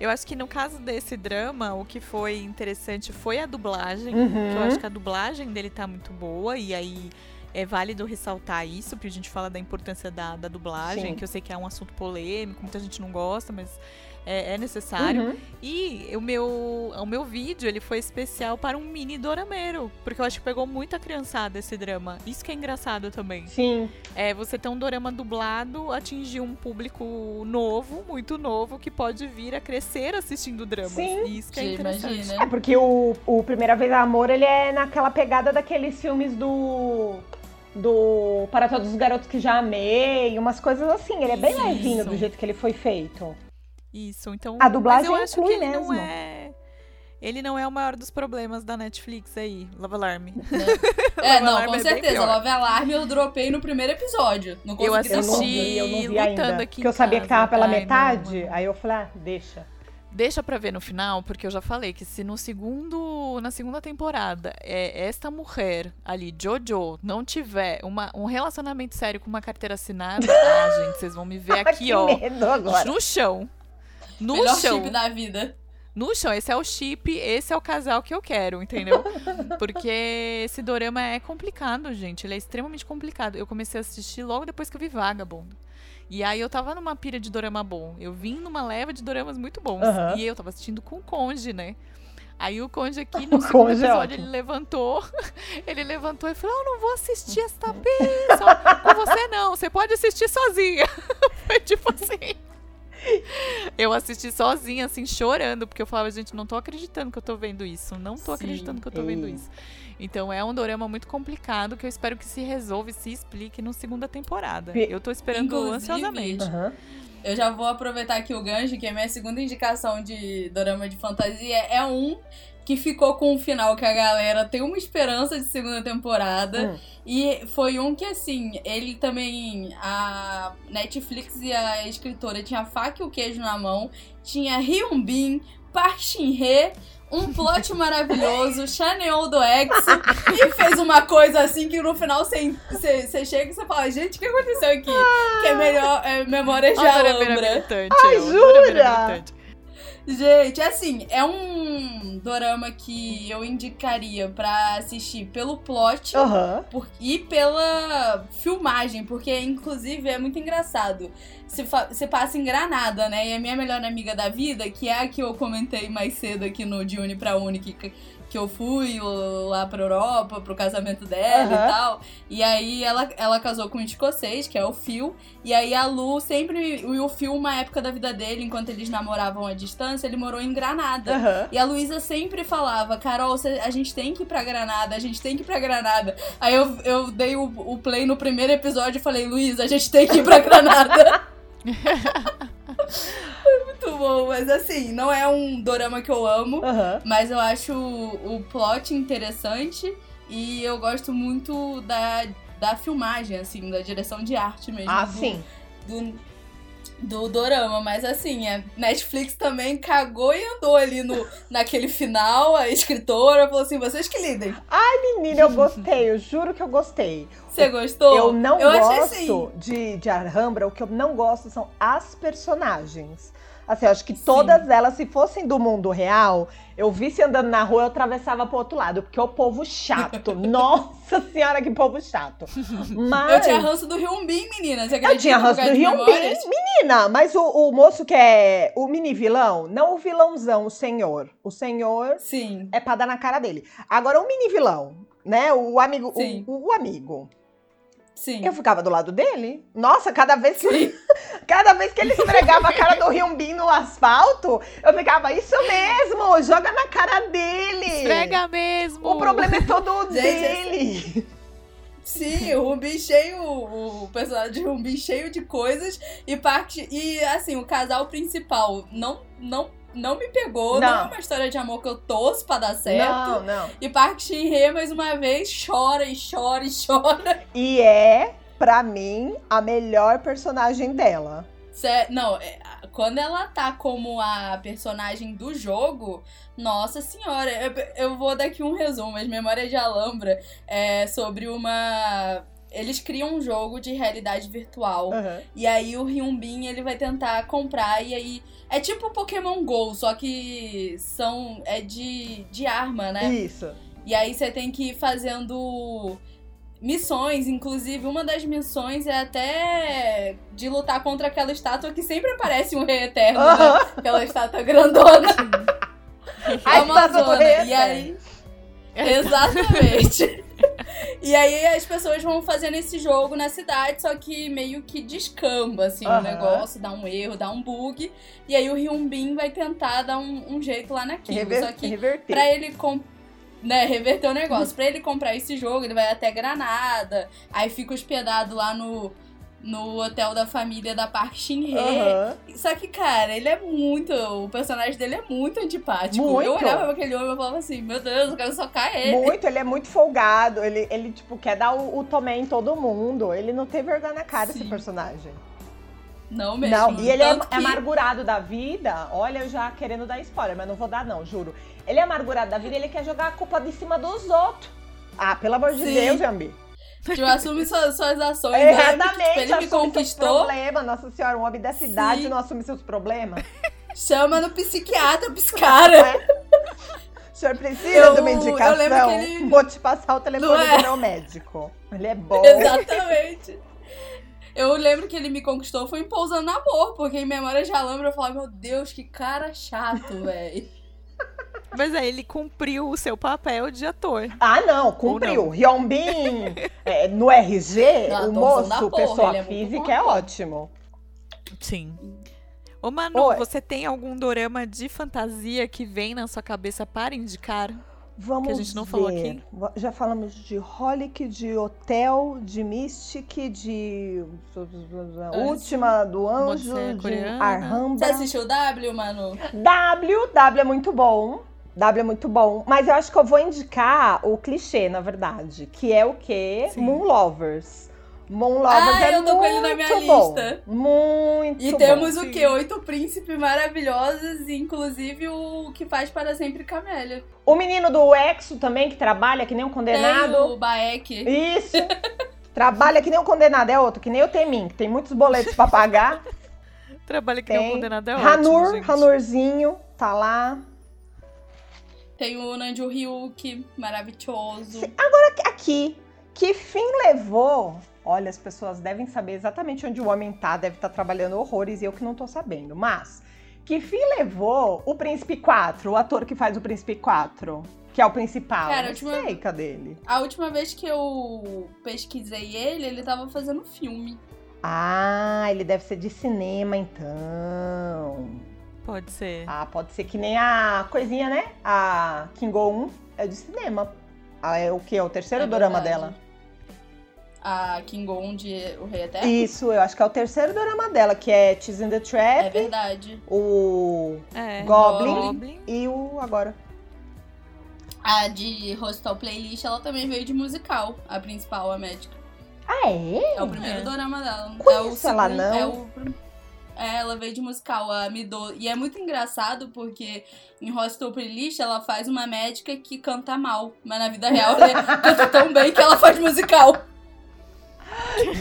Eu acho que no caso desse drama, o que foi interessante foi a dublagem. Uhum. eu acho que a dublagem dele tá muito boa e aí é válido ressaltar isso, porque a gente fala da importância da, da dublagem, Sim. que eu sei que é um assunto polêmico, muita gente não gosta, mas é, é necessário. Uhum. E o meu, o meu vídeo, ele foi especial para um mini dorameiro, porque eu acho que pegou muita criançada esse drama. Isso que é engraçado também. Sim. É você ter um dorama dublado atingir um público novo, muito novo, que pode vir a crescer assistindo dramas. Sim. E isso que é interessante. imagina. É porque o, o Primeira Vez Amor, ele é naquela pegada daqueles filmes do. Do Para Todos os Garotos que Já Amei, umas coisas assim. Ele é bem Isso. levinho do jeito que ele foi feito. Isso, então. A dublagem mas eu acho que ele não mesmo. é. Ele não é o maior dos problemas da Netflix aí, Love Alarm. É, [LAUGHS] Love não, Alarm com é certeza. Love Alarm eu dropei no primeiro episódio. Não Eu consegui Eu não assisti vi, eu não vi lutando ainda. aqui Porque eu sabia que tava pela Ai, não, metade. aí eu falei, ah, deixa. Deixa pra ver no final, porque eu já falei que se no segundo, na segunda temporada, é, esta mulher ali, Jojo, não tiver uma, um relacionamento sério com uma carteira assinada, [LAUGHS] ah, gente, vocês vão me ver aqui, ó, no chão. No Melhor chão. chip da vida. No chão, esse é o chip, esse é o casal que eu quero, entendeu? [LAUGHS] Porque esse dorama é complicado, gente. Ele é extremamente complicado. Eu comecei a assistir logo depois que eu vi Vagabond. E aí eu tava numa pira de dorama bom. Eu vim numa leva de doramas muito bons. Aham. E eu tava assistindo com o Conde, né? Aí o Conde aqui [LAUGHS] no O segundo Conde é episódio ótimo. ele levantou, [LAUGHS] ele levantou e falou: "Eu não vou assistir esta só com você não, você pode assistir sozinha". [LAUGHS] Foi tipo assim. Eu assisti sozinha, assim, chorando, porque eu falava, gente, não tô acreditando que eu tô vendo isso. Não tô Sim. acreditando que eu tô vendo isso. Então é um dorama muito complicado que eu espero que se resolva e se explique na segunda temporada. Eu tô esperando Inclusive, ansiosamente. Aham. Eu já vou aproveitar aqui o gancho, que a minha segunda indicação de dorama de fantasia é um que ficou com um final que a galera tem uma esperança de segunda temporada. Hum. E foi um que, assim, ele também. A Netflix e a escritora tinha a faca e o queijo na mão, tinha Hyun Bin, Park Shin-hye. Um plot maravilhoso, Chanel do X, e fez uma coisa assim que no final você chega e você fala, gente, o que aconteceu aqui? Que é melhor, é memória de Alhambra. Ai, jura? Gente, assim, é um dorama que eu indicaria pra assistir pelo plot Aham. por- e pela filmagem, porque inclusive é muito engraçado. Se, se passa em Granada, né? E a minha melhor amiga da vida, que é a que eu comentei mais cedo aqui no De Uni pra Uni, que, que eu fui lá pra Europa, pro casamento dela Aham. e tal. E aí ela, ela casou com um escocês, que é o Phil. E aí a Lu sempre. E o Phil, uma época da vida dele, enquanto eles namoravam à distância, ele morou em Granada. Aham. E a Luísa sempre falava, Carol, a gente tem que ir pra Granada, a gente tem que ir pra Granada. Aí eu, eu dei o, o play no primeiro episódio e falei, Luísa, a gente tem que ir pra Granada. [LAUGHS] Foi [LAUGHS] muito bom, mas assim, não é um dorama que eu amo, mas eu acho o, o plot interessante e eu gosto muito da, da filmagem, assim, da direção de arte mesmo. Ah, do- sim. do- do dorama, mas assim, a Netflix também cagou e andou ali no, naquele final, a escritora falou assim, vocês que lidem. Ai, menina, eu gostei, eu juro que eu gostei. Você gostou? Eu não eu gosto assim. de, de Alhambra, o que eu não gosto são as personagens. Assim, eu acho que todas elas, se fossem do mundo real, eu visse andando na rua, eu atravessava pro outro lado, porque o povo chato. [LAUGHS] Nossa senhora, que povo chato. Mas... Eu tinha ranço do Hyunbin, menina. Você Eu tinha ranço do Hyunbin. Menina, mas o, o moço que é o mini vilão, não o vilãozão, o senhor. O senhor Sim. é pra dar na cara dele. Agora, o mini vilão, né? O amigo. Sim. O, o amigo. Sim. Eu ficava do lado dele. Nossa, cada vez que, Sim. [LAUGHS] cada vez que ele esfregava a cara do Hyunbin no asfalto, eu ficava, isso mesmo, joga na cara dele. Esfrega mesmo! O problema é todo [LAUGHS] Gente, dele. Sim, o Rubi cheio, o personagem de Rubi cheio de coisas e parte e assim, o casal principal não não não me pegou, não, Não. é uma história de amor que eu torço pra dar certo. Não, não. E Park Shin-hye mais uma vez chora e chora e chora. E é, pra mim, a melhor personagem dela. Cé- Não, é, quando ela tá como a personagem do jogo, nossa senhora, eu, eu vou dar aqui um resumo, mas Memória de Alhambra é sobre uma. Eles criam um jogo de realidade virtual. Aham. E aí o Hyunbin, ele vai tentar comprar e aí é tipo o Pokémon Go, só que são é de, de arma, né? Isso. E aí você tem que ir fazendo missões, inclusive uma das missões é até de lutar contra aquela estátua que sempre aparece um rei eterno, né? Aquela estátua grandona. A estátua do Amazona. rei E aí Exatamente. [LAUGHS] e aí as pessoas vão fazendo esse jogo na cidade, só que meio que descamba, assim, o Aham. negócio, dá um erro, dá um bug. E aí o Hyunbin vai tentar dar um, um jeito lá naquilo. Rever- Só que reverter. pra ele né, reverter o negócio, pra ele comprar esse jogo, ele vai até Granada, aí fica hospedado lá no, no hotel da família da Park Shin-hye. Aham. Só que, cara, ele é muito. O personagem dele é muito antipático. Muito. Eu olhava pra aquele homem e falava assim: Meu Deus, eu quero socar ele. Muito, ele é muito folgado. Ele, ele tipo, quer dar o, o tomé em todo mundo. Ele não tem vergonha na cara, esse Sim. personagem. Não mesmo. Não, e ele é Tanto que- amargurado da vida. Olha, eu já querendo dar spoiler, mas não vou dar, não, juro. Ele é amargurado da vida e ele quer jogar a culpa de cima dos outros. Ah, pelo amor de Sim. Deus, Jambi. Tipo, assume suas, suas ações. né? Exatamente. Tipo, ele me conquistou. problemas. Nossa senhora, um homem dessa idade não assume seus problemas. Chama no psiquiatra pra esse cara. O senhor precisa Eu- de uma eu indicação? lembro que ele- Vou te passar o telefone Não é? do meu médico. Ele é bom. Exatamente. Eu lembro que ele me conquistou foi em Pousando no Amor, porque em Memória de Alhambra eu falava, meu Deus, que cara chato, velho. Mas aí ele cumpriu o seu papel de ator. Ah, não, cumpriu. não. Hyunbin é, no RG, Não, o moço, porra, pessoa ele é física, é ótimo. Sim. Ô, Manu, Oi. você tem algum dorama de fantasia que vem na sua cabeça para indicar? Vamos Que a gente não ver. falou aqui. Já falamos de Holic, de Hotel, de Mystic, de Última do Anjo, Odisseia de Coreana. Você assistiu W, mano? W, W é muito bom. W é muito bom. Mas eu acho que eu vou indicar o clichê, na verdade. Que é o quê? Sim. Moon Lovers. Moon Lovers Ah, é eu tô com ele muito na minha bom. lista. Muito E bom. temos o quê? Oito príncipes maravilhosos, inclusive o que faz para sempre Camélia. O menino do Exo também, que trabalha que nem um condenado. Tem o Baek. Isso. Trabalha que nem um condenado, é outro, que nem o Temin, que tem muitos boletos pra pagar. [LAUGHS] Trabalho que nem um Tem. condenado é Hanur, ótimo, gente. Hanurzinho, tá lá. Tem o Nanju Ryuki, maravilhoso. Aqui, que fim levou? Olha, as pessoas devem saber exatamente onde o homem tá, deve estar trabalhando horrores e eu que não tô sabendo. Mas, que fim levou o Príncipe 4, o ator que faz o Príncipe 4? Que é o principal. Cara, a última- sei, cadê ele? A última vez que eu pesquisei ele, ele tava fazendo filme. Ah, ele deve ser de cinema, então. Pode ser. Ah, pode ser que nem a coisinha, né? A Kingo 1 é de cinema. Ah, é o que? É o terceiro É dorama dela. A Kingon de O Rei Eterno. Isso, eu acho que é o terceiro dorama dela, que é Cheese in the É Trap, verdade. o É. Goblin. Goblin. e o agora. A de Hostel Playlist, ela também veio de musical, a principal, a médica. Ah, é? É o primeiro É. dorama dela. Conheço é o ela, segundo- não. É o, É, ela veio de musical, a Mido. E é muito engraçado porque em Hostel Playlist ela faz uma médica que canta mal. Mas na vida real ela [LAUGHS] canta tão bem que ela faz musical.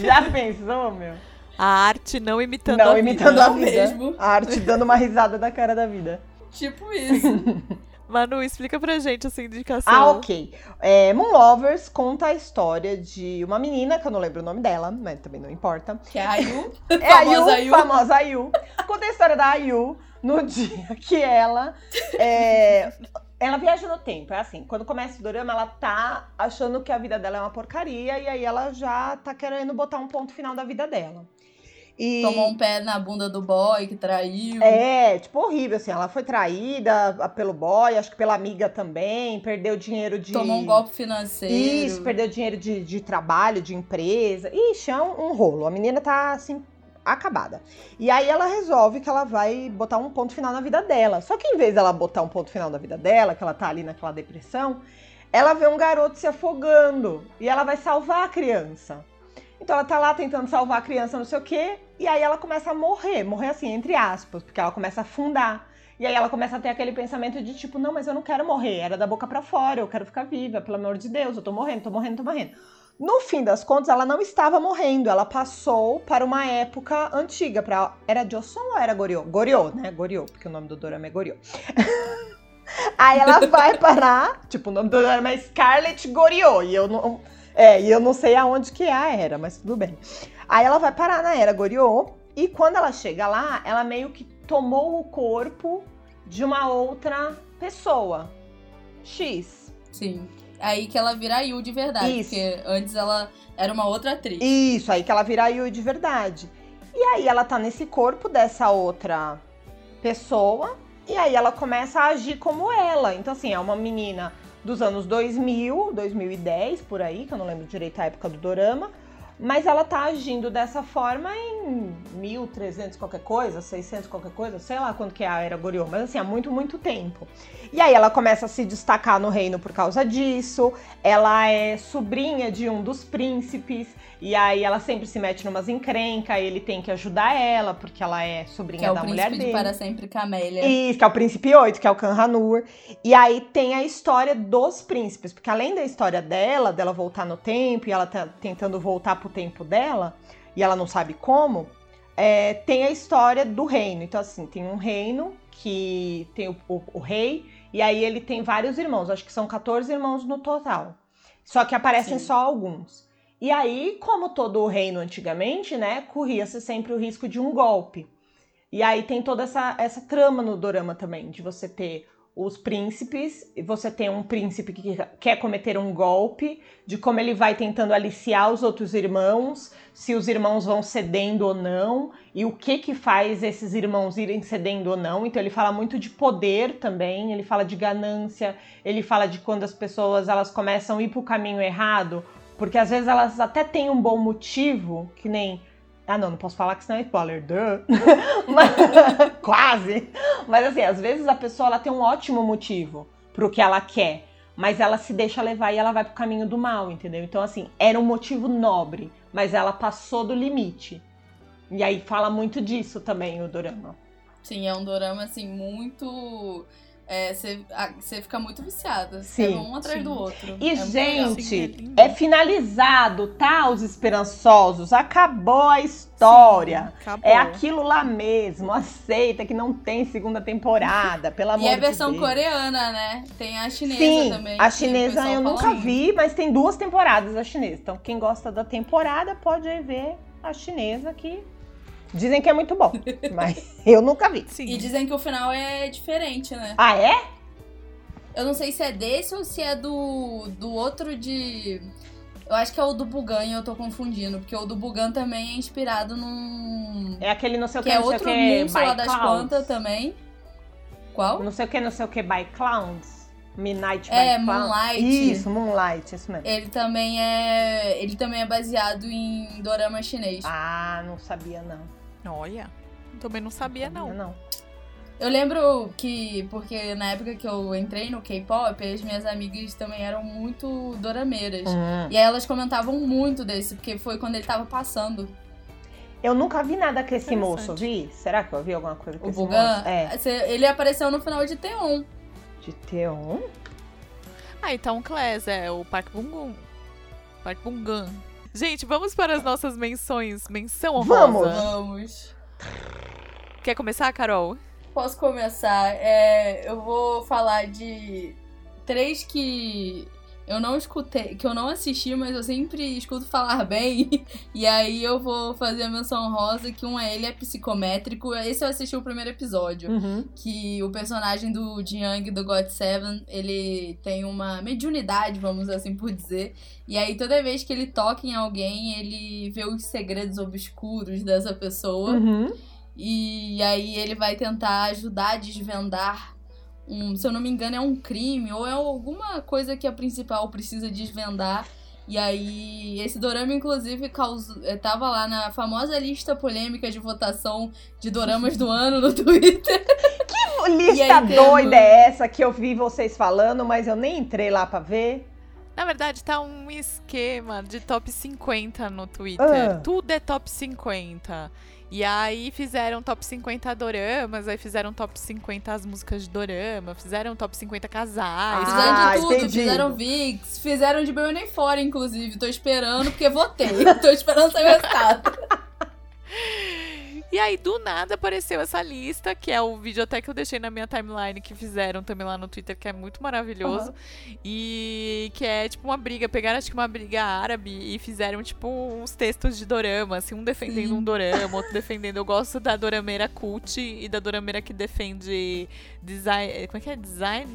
Já pensou, meu? A arte não imitando não, a vida. imitando a Não vida. mesmo. A arte dando uma risada da cara da vida. Tipo isso. [LAUGHS] Manu, explica pra gente essa indicação. Ah, ok. É, Moon Lovers conta a história de uma menina, que eu não lembro o nome dela, mas também não importa. Que é a Ayu. [LAUGHS] É a [LAUGHS] Famosa Ayu, Ayu. famosa Ayu. Conta a história da Ayu no [LAUGHS] dia que ela. é, ela viaja no tempo. É assim, quando começa o dorama, ela tá achando que a vida dela é uma porcaria e aí ela já tá querendo botar um ponto final da vida dela. E... Tomou um pé na bunda do boy que traiu. É, tipo, horrível, assim. Ela foi traída pelo boy, acho que pela amiga também, perdeu dinheiro de. Tomou um golpe financeiro. Isso, perdeu dinheiro de, de trabalho, de empresa. Ixi, é um, um rolo. A menina tá, assim, acabada. E aí ela resolve que ela vai botar um ponto final na vida dela. Só que em vez dela botar um ponto final na vida dela, que ela tá ali naquela depressão, ela vê um garoto se afogando. E ela vai salvar a criança. Então ela tá lá tentando salvar a criança, não sei o quê, e aí ela começa a morrer, morrer assim, entre aspas, porque ela começa a afundar. E aí ela começa a ter aquele pensamento de tipo, não, mas eu não quero morrer, era da boca para fora, eu quero ficar viva, pelo amor de Deus, eu tô morrendo, tô morrendo, tô morrendo. No fim das contas, ela não estava morrendo, ela passou para uma época antiga, para era Joseon ou era Goryeo? Goryeo, né? Goryeo, porque o nome do dorama é Goryeo. [LAUGHS] aí ela vai parar, tipo, o nome do dorama é Scarlet Goryeo, e eu não é, e eu não sei aonde que é a era, mas tudo bem. Aí ela vai parar na era Goryeo e quando ela chega lá, ela meio que tomou o corpo de uma outra pessoa. X. Sim. Aí que ela vira Yu de verdade. Isso. Porque antes ela era uma outra atriz. Isso, aí que ela vira a Yui de verdade. E aí ela tá nesse corpo dessa outra pessoa e aí ela começa a agir como ela. Então assim, é uma menina dos anos 2000, 2010, por aí, que eu não lembro direito a época do dorama, mas ela tá agindo dessa forma em 1300 qualquer coisa, 600 qualquer coisa, sei lá quando que é a era Goryeo, mas assim, há muito, muito tempo. E aí ela começa a se destacar no reino por causa disso, ela é sobrinha de um dos príncipes, e aí ela sempre se mete numas encrencas, ele tem que ajudar ela, porque ela é sobrinha Que é o da mulher príncipe dele. de Para Sempre Camélia. Isso, que é o Príncipe 8, que é o Khan Hanur. E aí tem a história dos príncipes, porque além da história dela, dela voltar no tempo e ela tá tentando voltar pro tempo dela, e ela não sabe como, é, tem a história do reino. Então, assim, tem um reino que tem o, o- o rei, e aí ele tem vários irmãos, acho que são 14 irmãos no total. Só que aparecem Sim. só alguns. E aí, como todo o reino antigamente, né, corria-se sempre o risco de um golpe. E aí tem toda essa, essa trama no dorama também, de você ter os príncipes, você tem um príncipe que quer cometer um golpe, de como ele vai tentando aliciar os outros irmãos, se os irmãos vão cedendo ou não, e o que que faz esses irmãos irem cedendo ou não. Então ele fala muito de poder também, ele fala de ganância, ele fala de quando as pessoas elas começam a ir pro caminho errado, porque às vezes elas até têm um bom motivo, que nem ah, não, não posso falar que senão é spoiler. [LAUGHS] Mas- [LAUGHS] Quase. Mas assim, às vezes a pessoa ela tem um ótimo motivo pro que ela quer, mas ela se deixa levar e ela vai pro caminho do mal, entendeu? Então, assim, era um motivo nobre, mas ela passou do limite. E aí fala muito disso também o Dorama. Sim, é um dorama, assim, muito. Você fica muito viciada. Você Sim, é um atrás sim. do outro. E, é gente, Sim, é é finalizado, tá? Os esperançosos. Acabou a história. Acabou. É aquilo lá mesmo. Aceita que não tem segunda temporada, [LAUGHS] pelo amor E é de versão Deus. coreana, né? Tem a chinesa Sim, também. a chinesa eu nunca muito. vi, mas tem duas temporadas a chinesa. Então, quem gosta da temporada pode ver a chinesa que dizem que é muito bom, [LAUGHS] mas eu nunca vi. Sim. E dizem que o final é diferente, né? Ah, é? Eu não sei se é desse ou se é do, do outro de. Eu acho que é o do Bugan e eu tô confundindo, porque o do Bugan também é inspirado num. É aquele não sei o que, que é não sei o outro que, monstro lá das plantas também. Qual? Não sei o que, não sei o que, by clowns. Midnight É, by. Moonlight. Isso, Moonlight, isso mesmo. Ele também é. Ele também é baseado em dorama chinês. Ah, não sabia não. Olha. Também não sabia, não. não. Eu lembro que, porque na época que eu entrei no K-pop, as minhas amigas também eram muito dorameiras. Hum. E aí elas comentavam muito desse, porque foi quando ele tava passando. Eu nunca vi nada com esse moço, vi? Será que eu vi alguma coisa com O esse Bugan, moço? É. ele apareceu no final de Teon. De Teon? Ah, então Class, é o Park Bungun. Park Bungan. Gente, vamos para as nossas menções. Menção honrosa. Vamos. Vamos. Quer começar, Carol? Posso começar? É, eu vou falar de três que eu não escutei, que eu não assisti, mas eu sempre escuto falar [LAUGHS] bem. E aí eu vou fazer a menção rosa, que um é ele é psicométrico. Esse eu assisti o primeiro episódio. Uhum. Que o personagem do Jiang do God Seven, ele tem uma mediunidade, vamos assim por dizer. E aí toda vez que ele toca em alguém, ele vê os segredos obscuros dessa pessoa. Uhum. E aí ele vai tentar ajudar a desvendar um, se eu não me engano, é um crime ou é alguma coisa que a principal precisa desvendar. E aí, esse dorama, inclusive, causou, eh, tava lá na famosa lista polêmica de votação de doramas do ano no [LAUGHS] Twitter. Que lista aí, doida é essa que eu vi vocês falando, mas eu nem entrei lá pra ver? Na verdade, tá um esquema de top 50 no Twitter. Ah. Tudo é top 50. E aí fizeram top 50 doramas, aí fizeram top 50 as músicas de dorama, fizeram top 50 casais. Ah, Fizeram de tudo, entendi. fizeram VIX, fizeram de bem nem fora, inclusive. Tô esperando, porque votei. [LAUGHS] Tô esperando sair o resultado. [LAUGHS] E aí, do nada, apareceu essa lista, que é o vídeo até que eu deixei na minha timeline, que fizeram também lá no Twitter, que é muito maravilhoso. E que é tipo uma briga, pegaram acho que uma briga árabe e fizeram tipo uns textos de dorama, assim, um defendendo Sim. um dorama, outro [LAUGHS] defendendo. Eu gosto da dorameira cult e da dorameira que defende design. Como é que é? Design.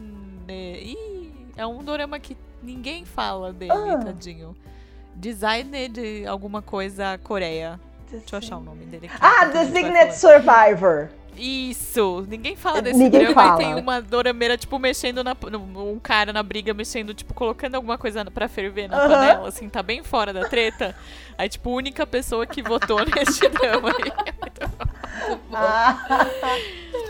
Ih, é um dorama que ninguém fala dele, Ah. tadinho. Designer de alguma coisa Coreia. Deixa eu achar o nome dele aqui. Ah, Designated. Survivor. Isso! Ninguém fala desse Ninguém drama fala. e tem uma dorameira, tipo, mexendo na. Um cara na briga, mexendo, tipo, colocando alguma coisa pra ferver na panela, assim, tá bem fora da treta. Aí, tipo, a única pessoa que votou [LAUGHS] neste drama aí. Ah, [LAUGHS]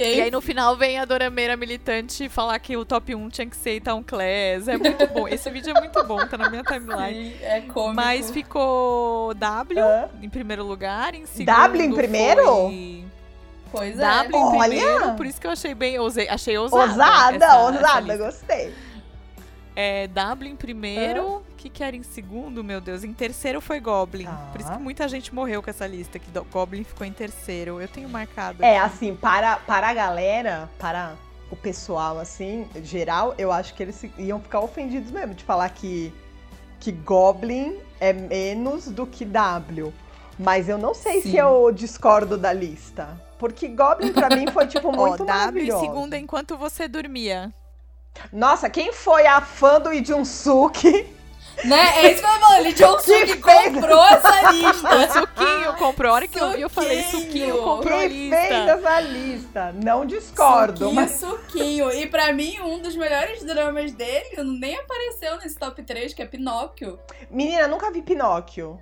E aí, E aí no final vem a dorameira militante falar que o top 1 tinha que ser Town Class. É muito bom. Esse [LAUGHS] vídeo é muito bom, tá na minha timeline. sim, é cômico. Mas ficou W em primeiro lugar, em segundo. W em primeiro? Foi... Pois é. W em Olha! primeiro, por isso que eu achei bem, ousei, achei ousada. Ousada, essa- essa ousada, lista. gostei. É, W em primeiro, o que que era em segundo, meu Deus? Em terceiro foi Goblin. Tá. Por isso que muita gente morreu com essa lista, que Goblin ficou em terceiro. Eu tenho marcado. É, aqui. assim, para, para a galera, para o pessoal, assim, geral, eu acho que eles iam ficar ofendidos mesmo de falar que, que Goblin é menos do que W. Mas eu não sei Sim. se eu discordo da lista. Porque Goblin, pra mim, foi, tipo, [LAUGHS] muito W em maravilhoso. segundo enquanto você dormia. Nossa, quem foi a fã do Ijunsuki? Né? É isso que eu falar. Lee Jong-suk Que comprou essa lista. Suquinho comprou. A hora que eu vi, eu falei, Suquinho. Suquinho comprou a Quem fez lista. essa lista? Não discordo, Suquinho, mas suquinho. E pra mim, um dos melhores dramas dele nem apareceu nesse top 3, que é Pinóquio. Menina, nunca vi Pinóquio.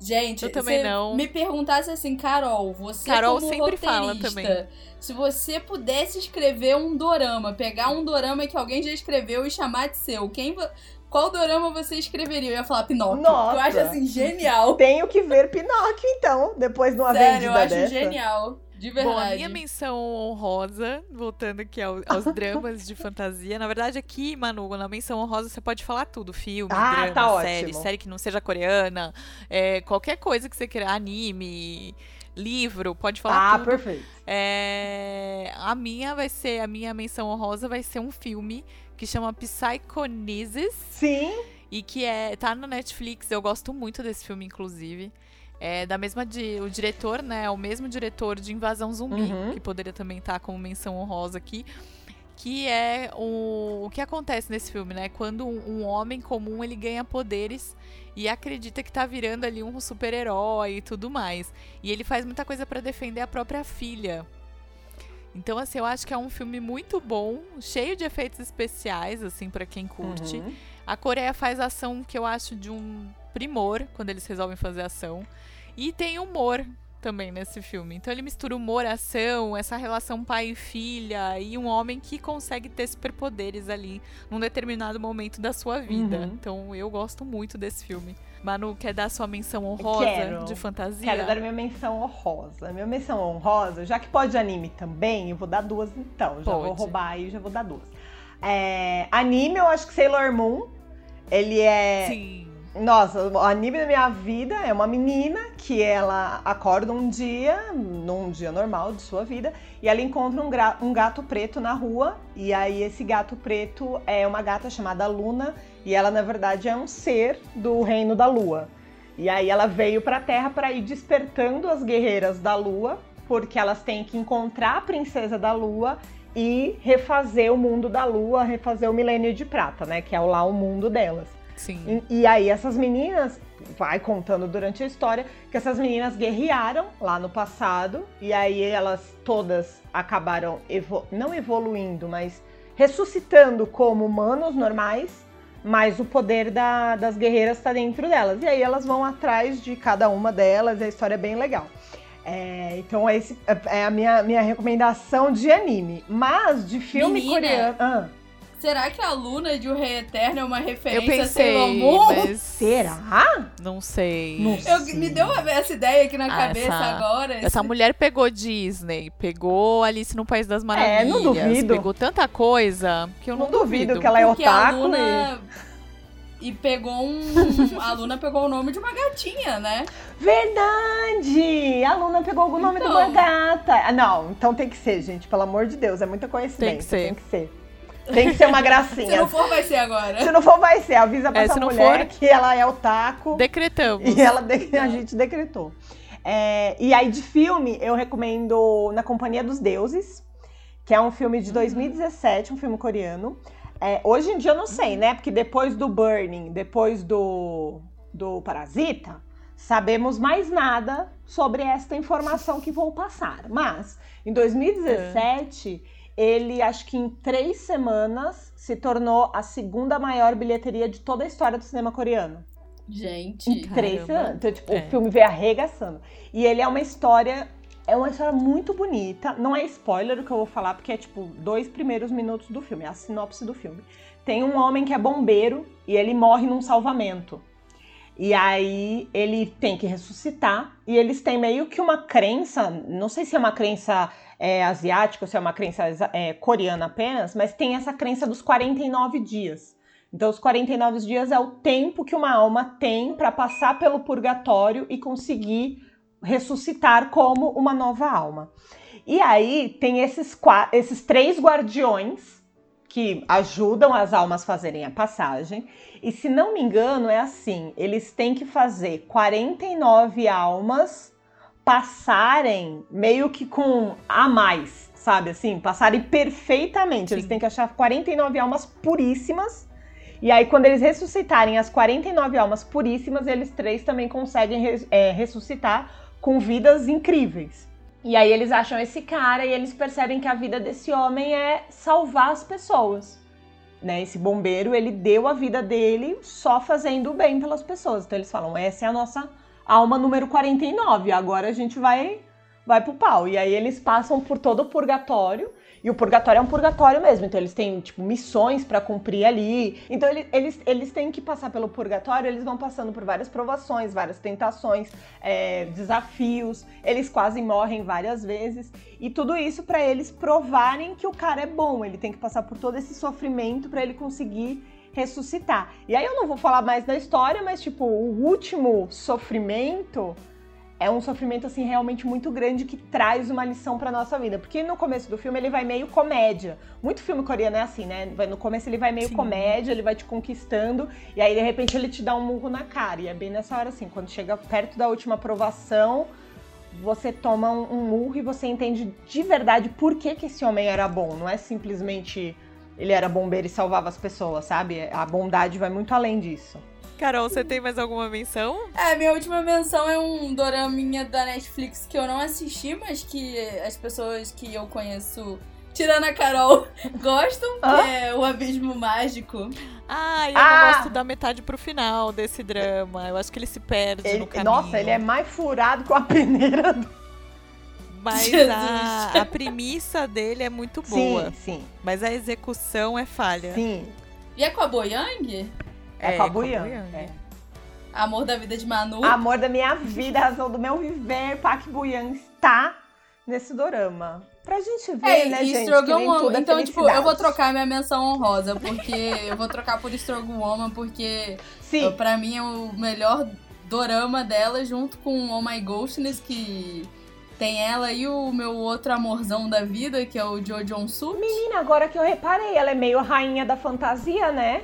Gente, Eu também se não. me perguntasse assim, Carol, você Carol como sempre fala também. se você pudesse escrever um dorama, pegar um dorama que alguém já escreveu e chamar de seu, quem qual dorama você escreveria? Eu ia falar Pinóquio. Nossa. Eu acho assim genial. Tenho que ver Pinóquio, então, depois de uma Sério, eu acho dessa. genial. De verdade. Bom, a minha menção honrosa, voltando aqui ao- aos [LAUGHS] dramas de fantasia. Na verdade, aqui, Manu, na menção honrosa você pode falar tudo: filme, Ah, drama, tá série, ótimo. série que não seja coreana, é, qualquer coisa que você queira, anime, livro, pode falar Ah, tudo. perfeito. É, a minha vai ser, a minha menção honrosa vai ser um filme que chama Psychonesis Sim. e que é tá no Netflix. Eu gosto muito desse filme, inclusive. É da mesma de o diretor, né? É o mesmo diretor de Invasão Zumbi, Uhum. que poderia também estar como menção honrosa aqui. Que é o, o que acontece nesse filme, né? Quando um, um homem comum ele ganha poderes e acredita que tá virando ali um super-herói e tudo mais. E ele faz muita coisa pra defender a própria filha. Então, assim, eu acho que é um filme muito bom, cheio de efeitos especiais, assim, pra quem curte. Uhum. A Coreia faz ação que eu acho de um primor quando eles resolvem fazer ação. E tem humor também nesse filme. Então ele mistura humor, ação, essa relação pai e filha e um homem que consegue ter superpoderes ali num determinado momento da sua vida. Uhum. Então eu gosto muito desse filme. Manu, quer dar sua menção honrosa quero, de fantasia? Quero dar minha menção honrosa. Minha menção honrosa, já que pode anime também, eu vou dar duas então. Já pode. vou roubar aí, já vou dar duas. É, anime, eu acho que Sailor Moon. Ele é. Sim. Nossa, o anime da minha vida é uma menina que ela acorda um dia, num dia normal de sua vida, e ela encontra um, um, gato preto na rua. E aí esse gato preto é uma gata chamada Luna, e ela na verdade é um ser do reino da lua. E aí ela veio para a Terra para ir despertando as guerreiras da lua, porque elas têm que encontrar a princesa da lua e refazer o mundo da lua, refazer o milênio de prata, né, que é lá o mundo delas. Sim. E, e, aí essas meninas, vai contando durante a história, que essas meninas guerrearam lá no passado, e aí elas todas acabaram, não evoluindo, mas ressuscitando como humanos normais, mas o poder da, das guerreiras está dentro delas. E aí elas vão atrás de cada uma delas, e a história é bem legal. É, então esse é a minha, minha recomendação de anime. Mas de filme Menina. coreano. Ah. Será que a Luna de O Rei Eterno é uma referência eu pensei, a Sailor Mas... [LAUGHS] Será? Não sei. Não eu, me deu essa ideia aqui na ah, cabeça essa, agora. Essa mulher pegou Disney, pegou Alice no País das Maravilhas. É, não duvido. Pegou tanta coisa que eu não, não duvido. duvido que ela é Porque otaku. A Luna... E... e pegou um. A Luna pegou o nome de uma gatinha, né? Verdade! A Luna pegou o nome então... de uma gata. Ah, não, então tem que ser, gente. Pelo amor de Deus, é muita coincidência. Tem que ser. Tem que ser. Tem que ser uma gracinha. [LAUGHS] se não for, vai ser agora. Se não for, vai ser. Avisa pra é, essa mulher for, que ela é o taco. Decretamos. E ela de... a gente decretou. É, e aí, de filme, eu recomendo Na Companhia dos Deuses, que é um filme de 2017, um filme coreano. É, hoje em dia eu não sei, né? Porque depois do Burning, depois do, do Parasita, sabemos mais nada sobre esta informação [LAUGHS] que vou passar. Mas, em 2017, ele, acho que em três semanas, se tornou a segunda maior bilheteria de toda a história do cinema coreano. Gente, em três semanas. Então, tipo, é. o filme veio arregaçando. E ele é uma história. É uma história muito bonita. Não é spoiler o que eu vou falar, porque é tipo dois primeiros minutos do filme, é a sinopse do filme. Tem um homem que é bombeiro e ele morre num salvamento. E aí ele tem que ressuscitar. E eles têm meio que uma crença, não sei se é uma crença é, asiática ou se é uma crença é, coreana apenas, mas tem essa crença dos 49 dias. Então, os 49 dias é o tempo que uma alma tem para passar pelo purgatório e conseguir ressuscitar como uma nova alma. E aí tem esses, esses três guardiões que ajudam as almas a fazerem a passagem. E se não me engano, é assim: eles têm que fazer 49 almas passarem meio que com a mais, sabe assim? Passarem perfeitamente. Sim. Eles têm que achar 49 almas puríssimas. E aí, quando eles ressuscitarem as 49 almas puríssimas, eles três também conseguem é, ressuscitar com vidas incríveis. E aí eles acham esse cara e eles percebem que a vida desse homem é salvar as pessoas. Né? Esse bombeiro, ele deu a vida dele só fazendo o bem pelas pessoas. Então eles falam, essa é a nossa alma número 49, agora a gente vai vai pro pau. E aí eles passam por todo o purgatório, e o purgatório é um purgatório mesmo, então eles têm, tipo, missões para cumprir ali. Então eles, eles, eles têm que passar pelo purgatório, eles vão passando por várias provações, várias tentações, é, desafios, eles quase morrem várias vezes. E tudo isso para eles provarem que o cara é bom, ele tem que passar por todo esse sofrimento para ele conseguir ressuscitar. E aí eu não vou falar mais da história, mas tipo, o último sofrimento é um sofrimento assim realmente muito grande que traz uma lição para nossa vida, porque no começo do filme ele vai meio comédia. Muito filme coreano é assim, né? No começo ele vai meio Sim. comédia, ele vai te conquistando e aí de repente ele te dá um murro na cara. E é bem nessa hora assim, quando chega perto da última aprovação, você toma um, um murro e você entende de verdade por que, que esse homem era bom. Não é simplesmente ele era bombeiro e salvava as pessoas, sabe? A bondade vai muito além disso. Carol, você tem mais alguma menção? É, minha última menção é um doraminha da Netflix que eu não assisti, mas que as pessoas que eu conheço tirando a Carol, [LAUGHS] gostam, que é o Abismo Mágico. Ah, eu ah. não gosto da metade pro final desse drama. Eu acho que ele se perde ele, no caminho. Nossa, ele é mais furado que a [LAUGHS] peneira do... Mas a, a, premissa dele é muito boa. Sim, sim. Mas a execução é falha. Sim. E é com a Boyang? É, é com a Boyang. É. Amor da vida de Manu. Amor da minha vida, razão do meu viver. Park Boyang está nesse dorama. Pra gente ver, é, né, gente? Strogan Woman. É então, tipo, eu vou trocar minha menção honrosa, porque eu vou trocar por Strogan Woman, porque Sim. pra mim é o melhor dorama dela, junto com Oh My Ghostness, que tem ela e o meu outro amorzão da vida, que é o Jo Jong Suk. Menina, agora que eu reparei, ela é meio rainha da fantasia, né?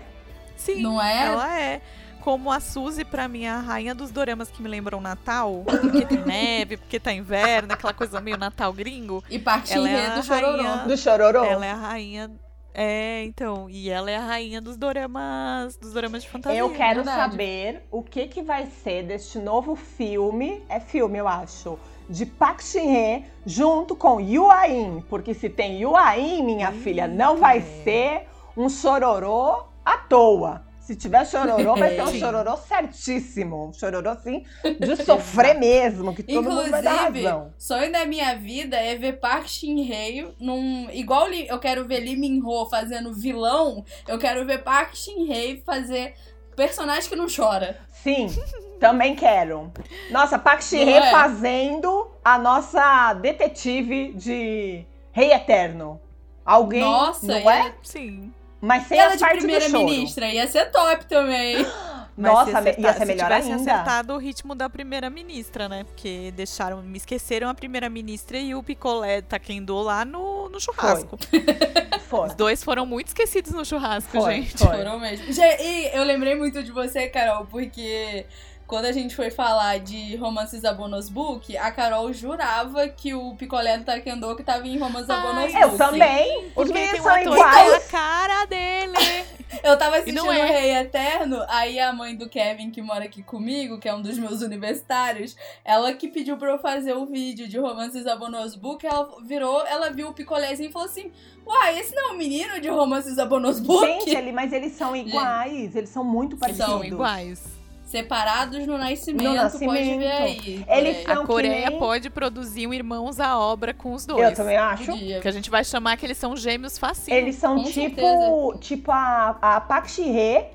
Sim, não é? Ela é como a Suzy, pra mim, é a rainha dos doramas que me lembram Natal. Porque tem neve, porque tá inverno, aquela coisa meio Natal gringo. E parte é do Chororô. Do Chororô. Ela é a rainha é, então, e ela é a rainha dos doramas, dos doramas de fantasia. Eu quero verdade. saber o que que vai ser deste novo filme, é filme, eu acho, de Park Shin-hye junto com Yu Ain, porque se tem Yu Ain, minha filha, não vai ser um chororô à toa. Se tiver chororô, vai ser um [LAUGHS] chororô certíssimo. Um chororô, assim, de [LAUGHS] sofrer mesmo, que todo Inclusive, mundo vai dar razão. sonho da minha vida é ver Park Shin-hye num... Igual eu quero ver Lee Min-ho fazendo vilão, eu quero ver Park Shin-hye fazer personagem que não chora. Sim, também quero. Nossa, Park Shin-hye é? fazendo a nossa detetive de Rei Eterno. Alguém, Nossa, não é? é? Sim. Mas sem ela de primeira-ministra ia ser top também. [GASPS] Nossa, ia, ia ser melhor se ainda. acertado o ritmo da primeira-ministra, né? Porque deixaram, me esqueceram a primeira-ministra e o picolé taquendou lá no, no churrasco. Foi. Os dois foram muito esquecidos no churrasco, foi, gente. Foi. Foram mesmo. E eu lembrei muito de você, Carol, porque quando a gente foi falar de romances a bonus book, a Carol jurava que o picolé do Taekwondo que tava em romances a bonus book. Eu também. Os meninos são iguais. a cara dele. [LAUGHS] eu tava assistindo é. Rei Eterno, aí a mãe do Kevin, que mora aqui comigo, que é um dos meus universitários, ela que pediu pra eu fazer o vídeo de romances a bonus book, ela virou, ela viu o picolézinho e falou assim, uai, esse não é um menino de romances a bonus book? Gente, ele, mas eles são iguais, Gente, eles são muito parecidos. São iguais separados no nascimento, no nascimento. pode ver aí. Eles a Coreia nem... pode produzir um Irmãos à Obra com os dois. Eu também acho. Que a gente vai chamar que eles são gêmeos facinho. Eles são com tipo, certeza. tipo a, a Park Shi-hye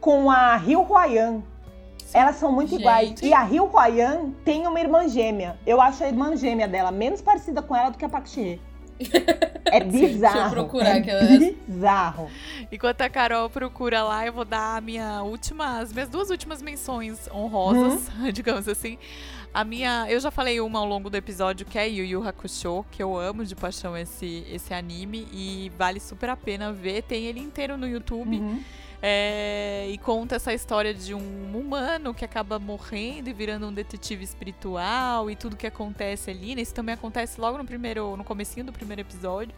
com a Ryu Hwayan. Elas são muito gente. iguais. E a Ryu Hwayan tem uma irmã gêmea. Eu acho a irmã gêmea dela menos parecida com ela do que a Park Shi-hye. É bizarro. Deixa eu procurar é que bizarro. Enquanto a Carol procura lá, eu vou dar a minha última, as minhas duas últimas menções honrosas, uhum. [LAUGHS] digamos assim. A minha, eu já falei uma ao longo do episódio que é Yu Yu Hakusho, que eu amo de paixão esse esse anime e vale super a pena ver. Tem ele inteiro no YouTube. Uhum. É, e conta essa história de um humano que acaba morrendo e virando um detetive espiritual e tudo que acontece ali. Né? Isso também acontece logo no primeiro, no comecinho do primeiro episódio.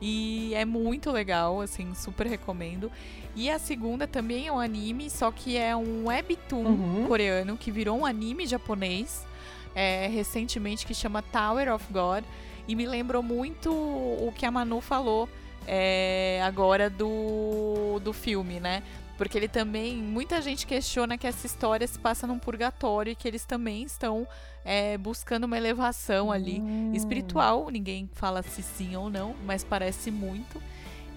E é muito legal, assim, super recomendo. E a segunda também é um anime, só que é um webtoon uhum. coreano que virou um anime japonês é, recentemente que chama Tower of God. E me lembrou muito o que a Manu falou é, agora do, do filme, né? Porque ele também. Muita gente questiona que essa história se passa num purgatório e que eles também estão é, buscando uma elevação ali hum. espiritual. Ninguém fala se sim ou não, mas parece muito.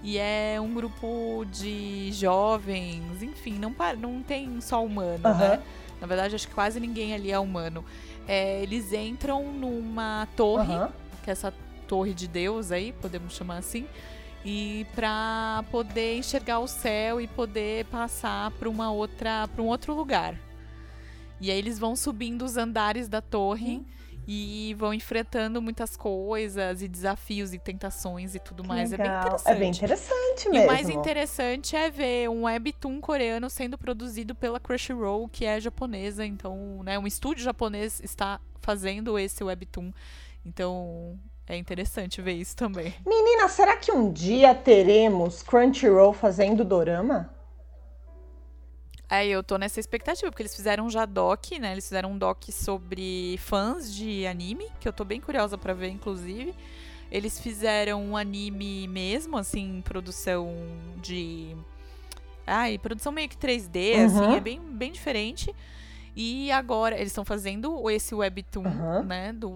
E é um grupo de jovens, enfim, não, não tem só humano, uhum. né? Na verdade, acho que quase ninguém ali é humano. É, eles entram numa torre, uhum. que é essa torre de Deus aí, podemos chamar assim e para poder enxergar o céu e poder passar para uma outra para um outro lugar. E aí eles vão subindo os andares da torre hum. e vão enfrentando muitas coisas e desafios e tentações e tudo mais. Legal. É bem interessante. É bem interessante mesmo. E o mais interessante é ver um webtoon coreano sendo produzido pela Crunchyroll, que é japonesa, então, né, um estúdio japonês está fazendo esse webtoon. Então, é interessante ver isso também. Menina, será que um dia teremos Crunchyroll fazendo dorama? É, eu tô nessa expectativa, porque eles fizeram já doc, né? Eles fizeram um doc sobre fãs de anime, que eu tô bem curiosa para ver, inclusive. Eles fizeram um anime mesmo, assim, produção de. Ai, produção meio que 3D, Uhum. assim, é bem, bem diferente. E agora eles estão fazendo esse webtoon, Uhum. né, do,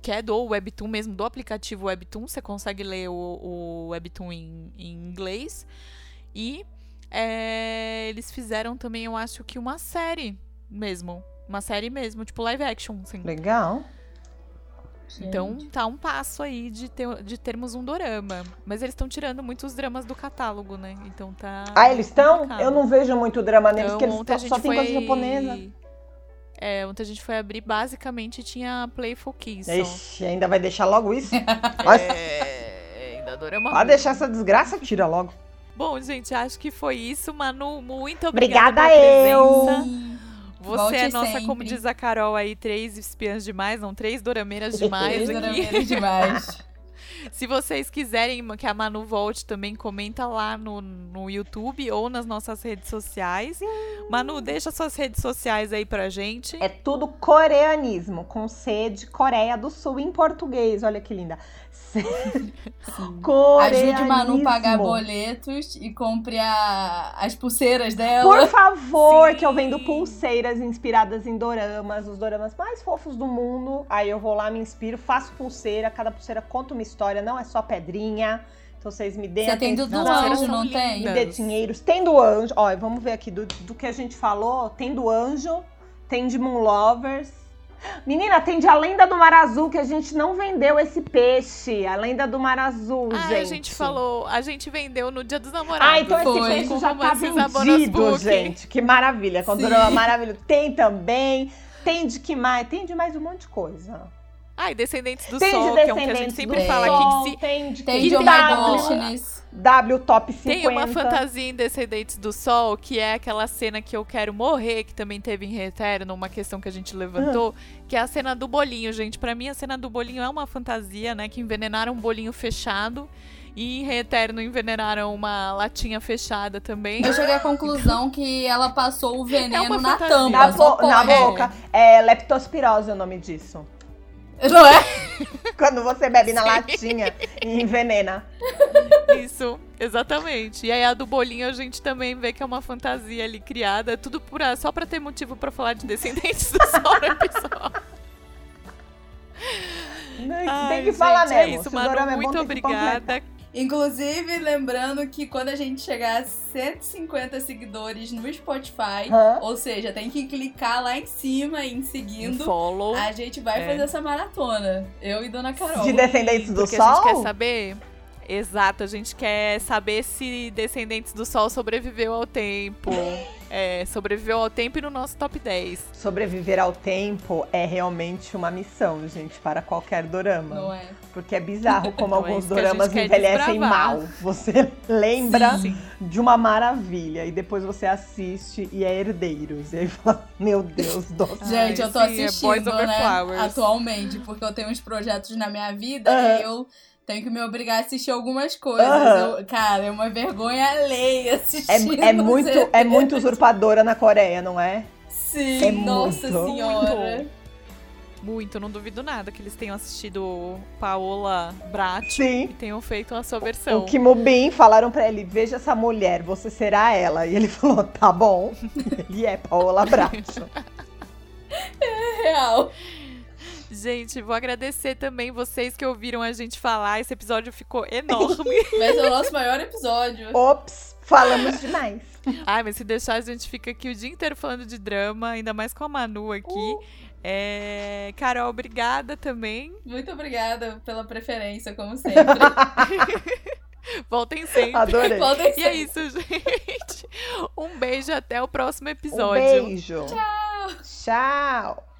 que é do webtoon mesmo, do aplicativo webtoon. Você consegue ler o, o webtoon em, em inglês. E é, eles fizeram também, eu acho que uma série mesmo, uma série mesmo, tipo live action, assim. Legal. Então tá um passo aí de, ter, de termos um dorama. Mas eles estão tirando muitos dramas do catálogo, né? Então tá. Ah, eles estão? Eu não vejo muito drama neles, Então, porque eles só, só tem foi... coisa japonesa. É, ontem a gente foi abrir, basicamente tinha Playful Kiss. Ixi, ainda vai deixar logo isso? [LAUGHS] É, ainda dorama. pode deixar essa desgraça, tira logo. Bom, gente, acho que foi isso. Manu, muito obrigada, Obrigada pela eu. presença. Você Volte é nossa, sempre. como diz a Carol aí, três espiãs demais, não, três dorameiras demais Três aqui. dorameiras demais. [LAUGHS] Se vocês quiserem que a Manu volte também, comenta lá no, no YouTube ou nas nossas redes sociais. Manu, deixa suas redes sociais aí pra gente. É tudo coreanismo, com C de Coreia do Sul em português. Olha que linda. Coreanismo. [LAUGHS] Ajude Manu a pagar boletos e compre a- as pulseiras dela. Por favor, Sim. que eu vendo pulseiras inspiradas em doramas, os doramas mais fofos do mundo. Aí eu vou lá, me inspiro, faço pulseira, cada pulseira conta uma história, não é só pedrinha. Então vocês me deem Você tem do, do anjo, não tem? me dê dinheiros. Tem do anjo, ó, vamos ver aqui do, do que a gente falou. Tem do anjo, tem de Moon Lovers. Menina, tem de A Lenda do Mar Azul, que a gente não vendeu esse peixe. A Lenda do Mar Azul, Ah, gente. a gente falou, a gente vendeu no Dia dos Namorados. Ah, então esse Foi. peixe Com já tá vendido, gente. Que maravilha. Drama maravilhoso. Tem também. Tem de que mais? Tem de mais um monte de coisa. Ah, e Descendentes do tem Sol, de que é um que a gente Descendentes sempre fala Sol, aqui. que se Tem de Tem de Oh My W, Top 50. Tem uma fantasia em Descendentes do Sol, que é aquela cena que eu quero morrer, que também teve em Reeterno, uma questão que a gente levantou, que é a cena do bolinho, gente. Pra mim, a cena do bolinho é uma fantasia, né? Que envenenaram um bolinho fechado. E em Reeterno envenenaram uma latinha fechada também. Eu cheguei à conclusão que ela passou o veneno É na fantasia. tampa. Na, bo- na boca. É leptospirose é o nome disso. Não é? [LAUGHS] Quando você bebe na Sim. latinha e envenena. Isso, exatamente. E aí a do bolinho a gente também vê que é uma fantasia ali criada, tudo por, só pra ter motivo pra falar de Descendentes do Sol no episódio. Tem Ai, que falar gente, é mesmo. isso, Manu, é bom, muito tem que obrigada. Inclusive, lembrando que quando a gente chegar a 150 seguidores no Spotify, Hã? ou seja, tem que clicar lá em cima e em Um seguindo, follow. a gente vai É. fazer essa maratona. Eu e Dona Carol. De Descendentes do Porque Sol? a gente quer saber. Exato, a gente quer saber se Descendentes do Sol sobreviveu ao tempo. [LAUGHS] É, sobreviveu ao tempo e no nosso top 10. Sobreviver ao tempo é realmente uma missão, gente, para qualquer dorama. Não é? Porque é bizarro como [LAUGHS] Então é alguns gente doramas envelhecem mal. Você [LAUGHS] lembra Sim. de uma maravilha e depois você assiste e é herdeiros. E aí fala, meu Deus do céu. [LAUGHS] Gente, eu tô sim, é assistindo, Over né, atualmente, porque eu tenho uns projetos na minha vida Aham. e eu tenho que me obrigar a assistir algumas coisas. Aham. Eu- cara, é uma vergonha alheia assistir. É, é muito, é muito usurpadora na Coreia, não é? Sim, é nossa muito. senhora. Muito, não duvido nada que eles tenham assistido Paola Brat Sim. e tenham feito a sua versão. O Kimubin falaram pra ele: veja essa mulher, você será ela. E ele [LAUGHS] falou: tá bom. [LAUGHS] Ele é Paola Bracho. Real. Gente, vou agradecer também vocês que ouviram a gente falar. Esse episódio ficou enorme. [LAUGHS] Vai ser o nosso maior episódio. Ops, falamos demais. [LAUGHS] Ai, mas se deixar, a gente fica aqui o dia inteiro falando de drama, ainda mais com a Manu aqui. É, Carol, obrigada também. Muito obrigada pela preferência, como sempre. [LAUGHS] Voltem sempre. Adorei. Podem E é isso, gente. Um beijo até o próximo Um episódio. beijo. Tchau. Tchau.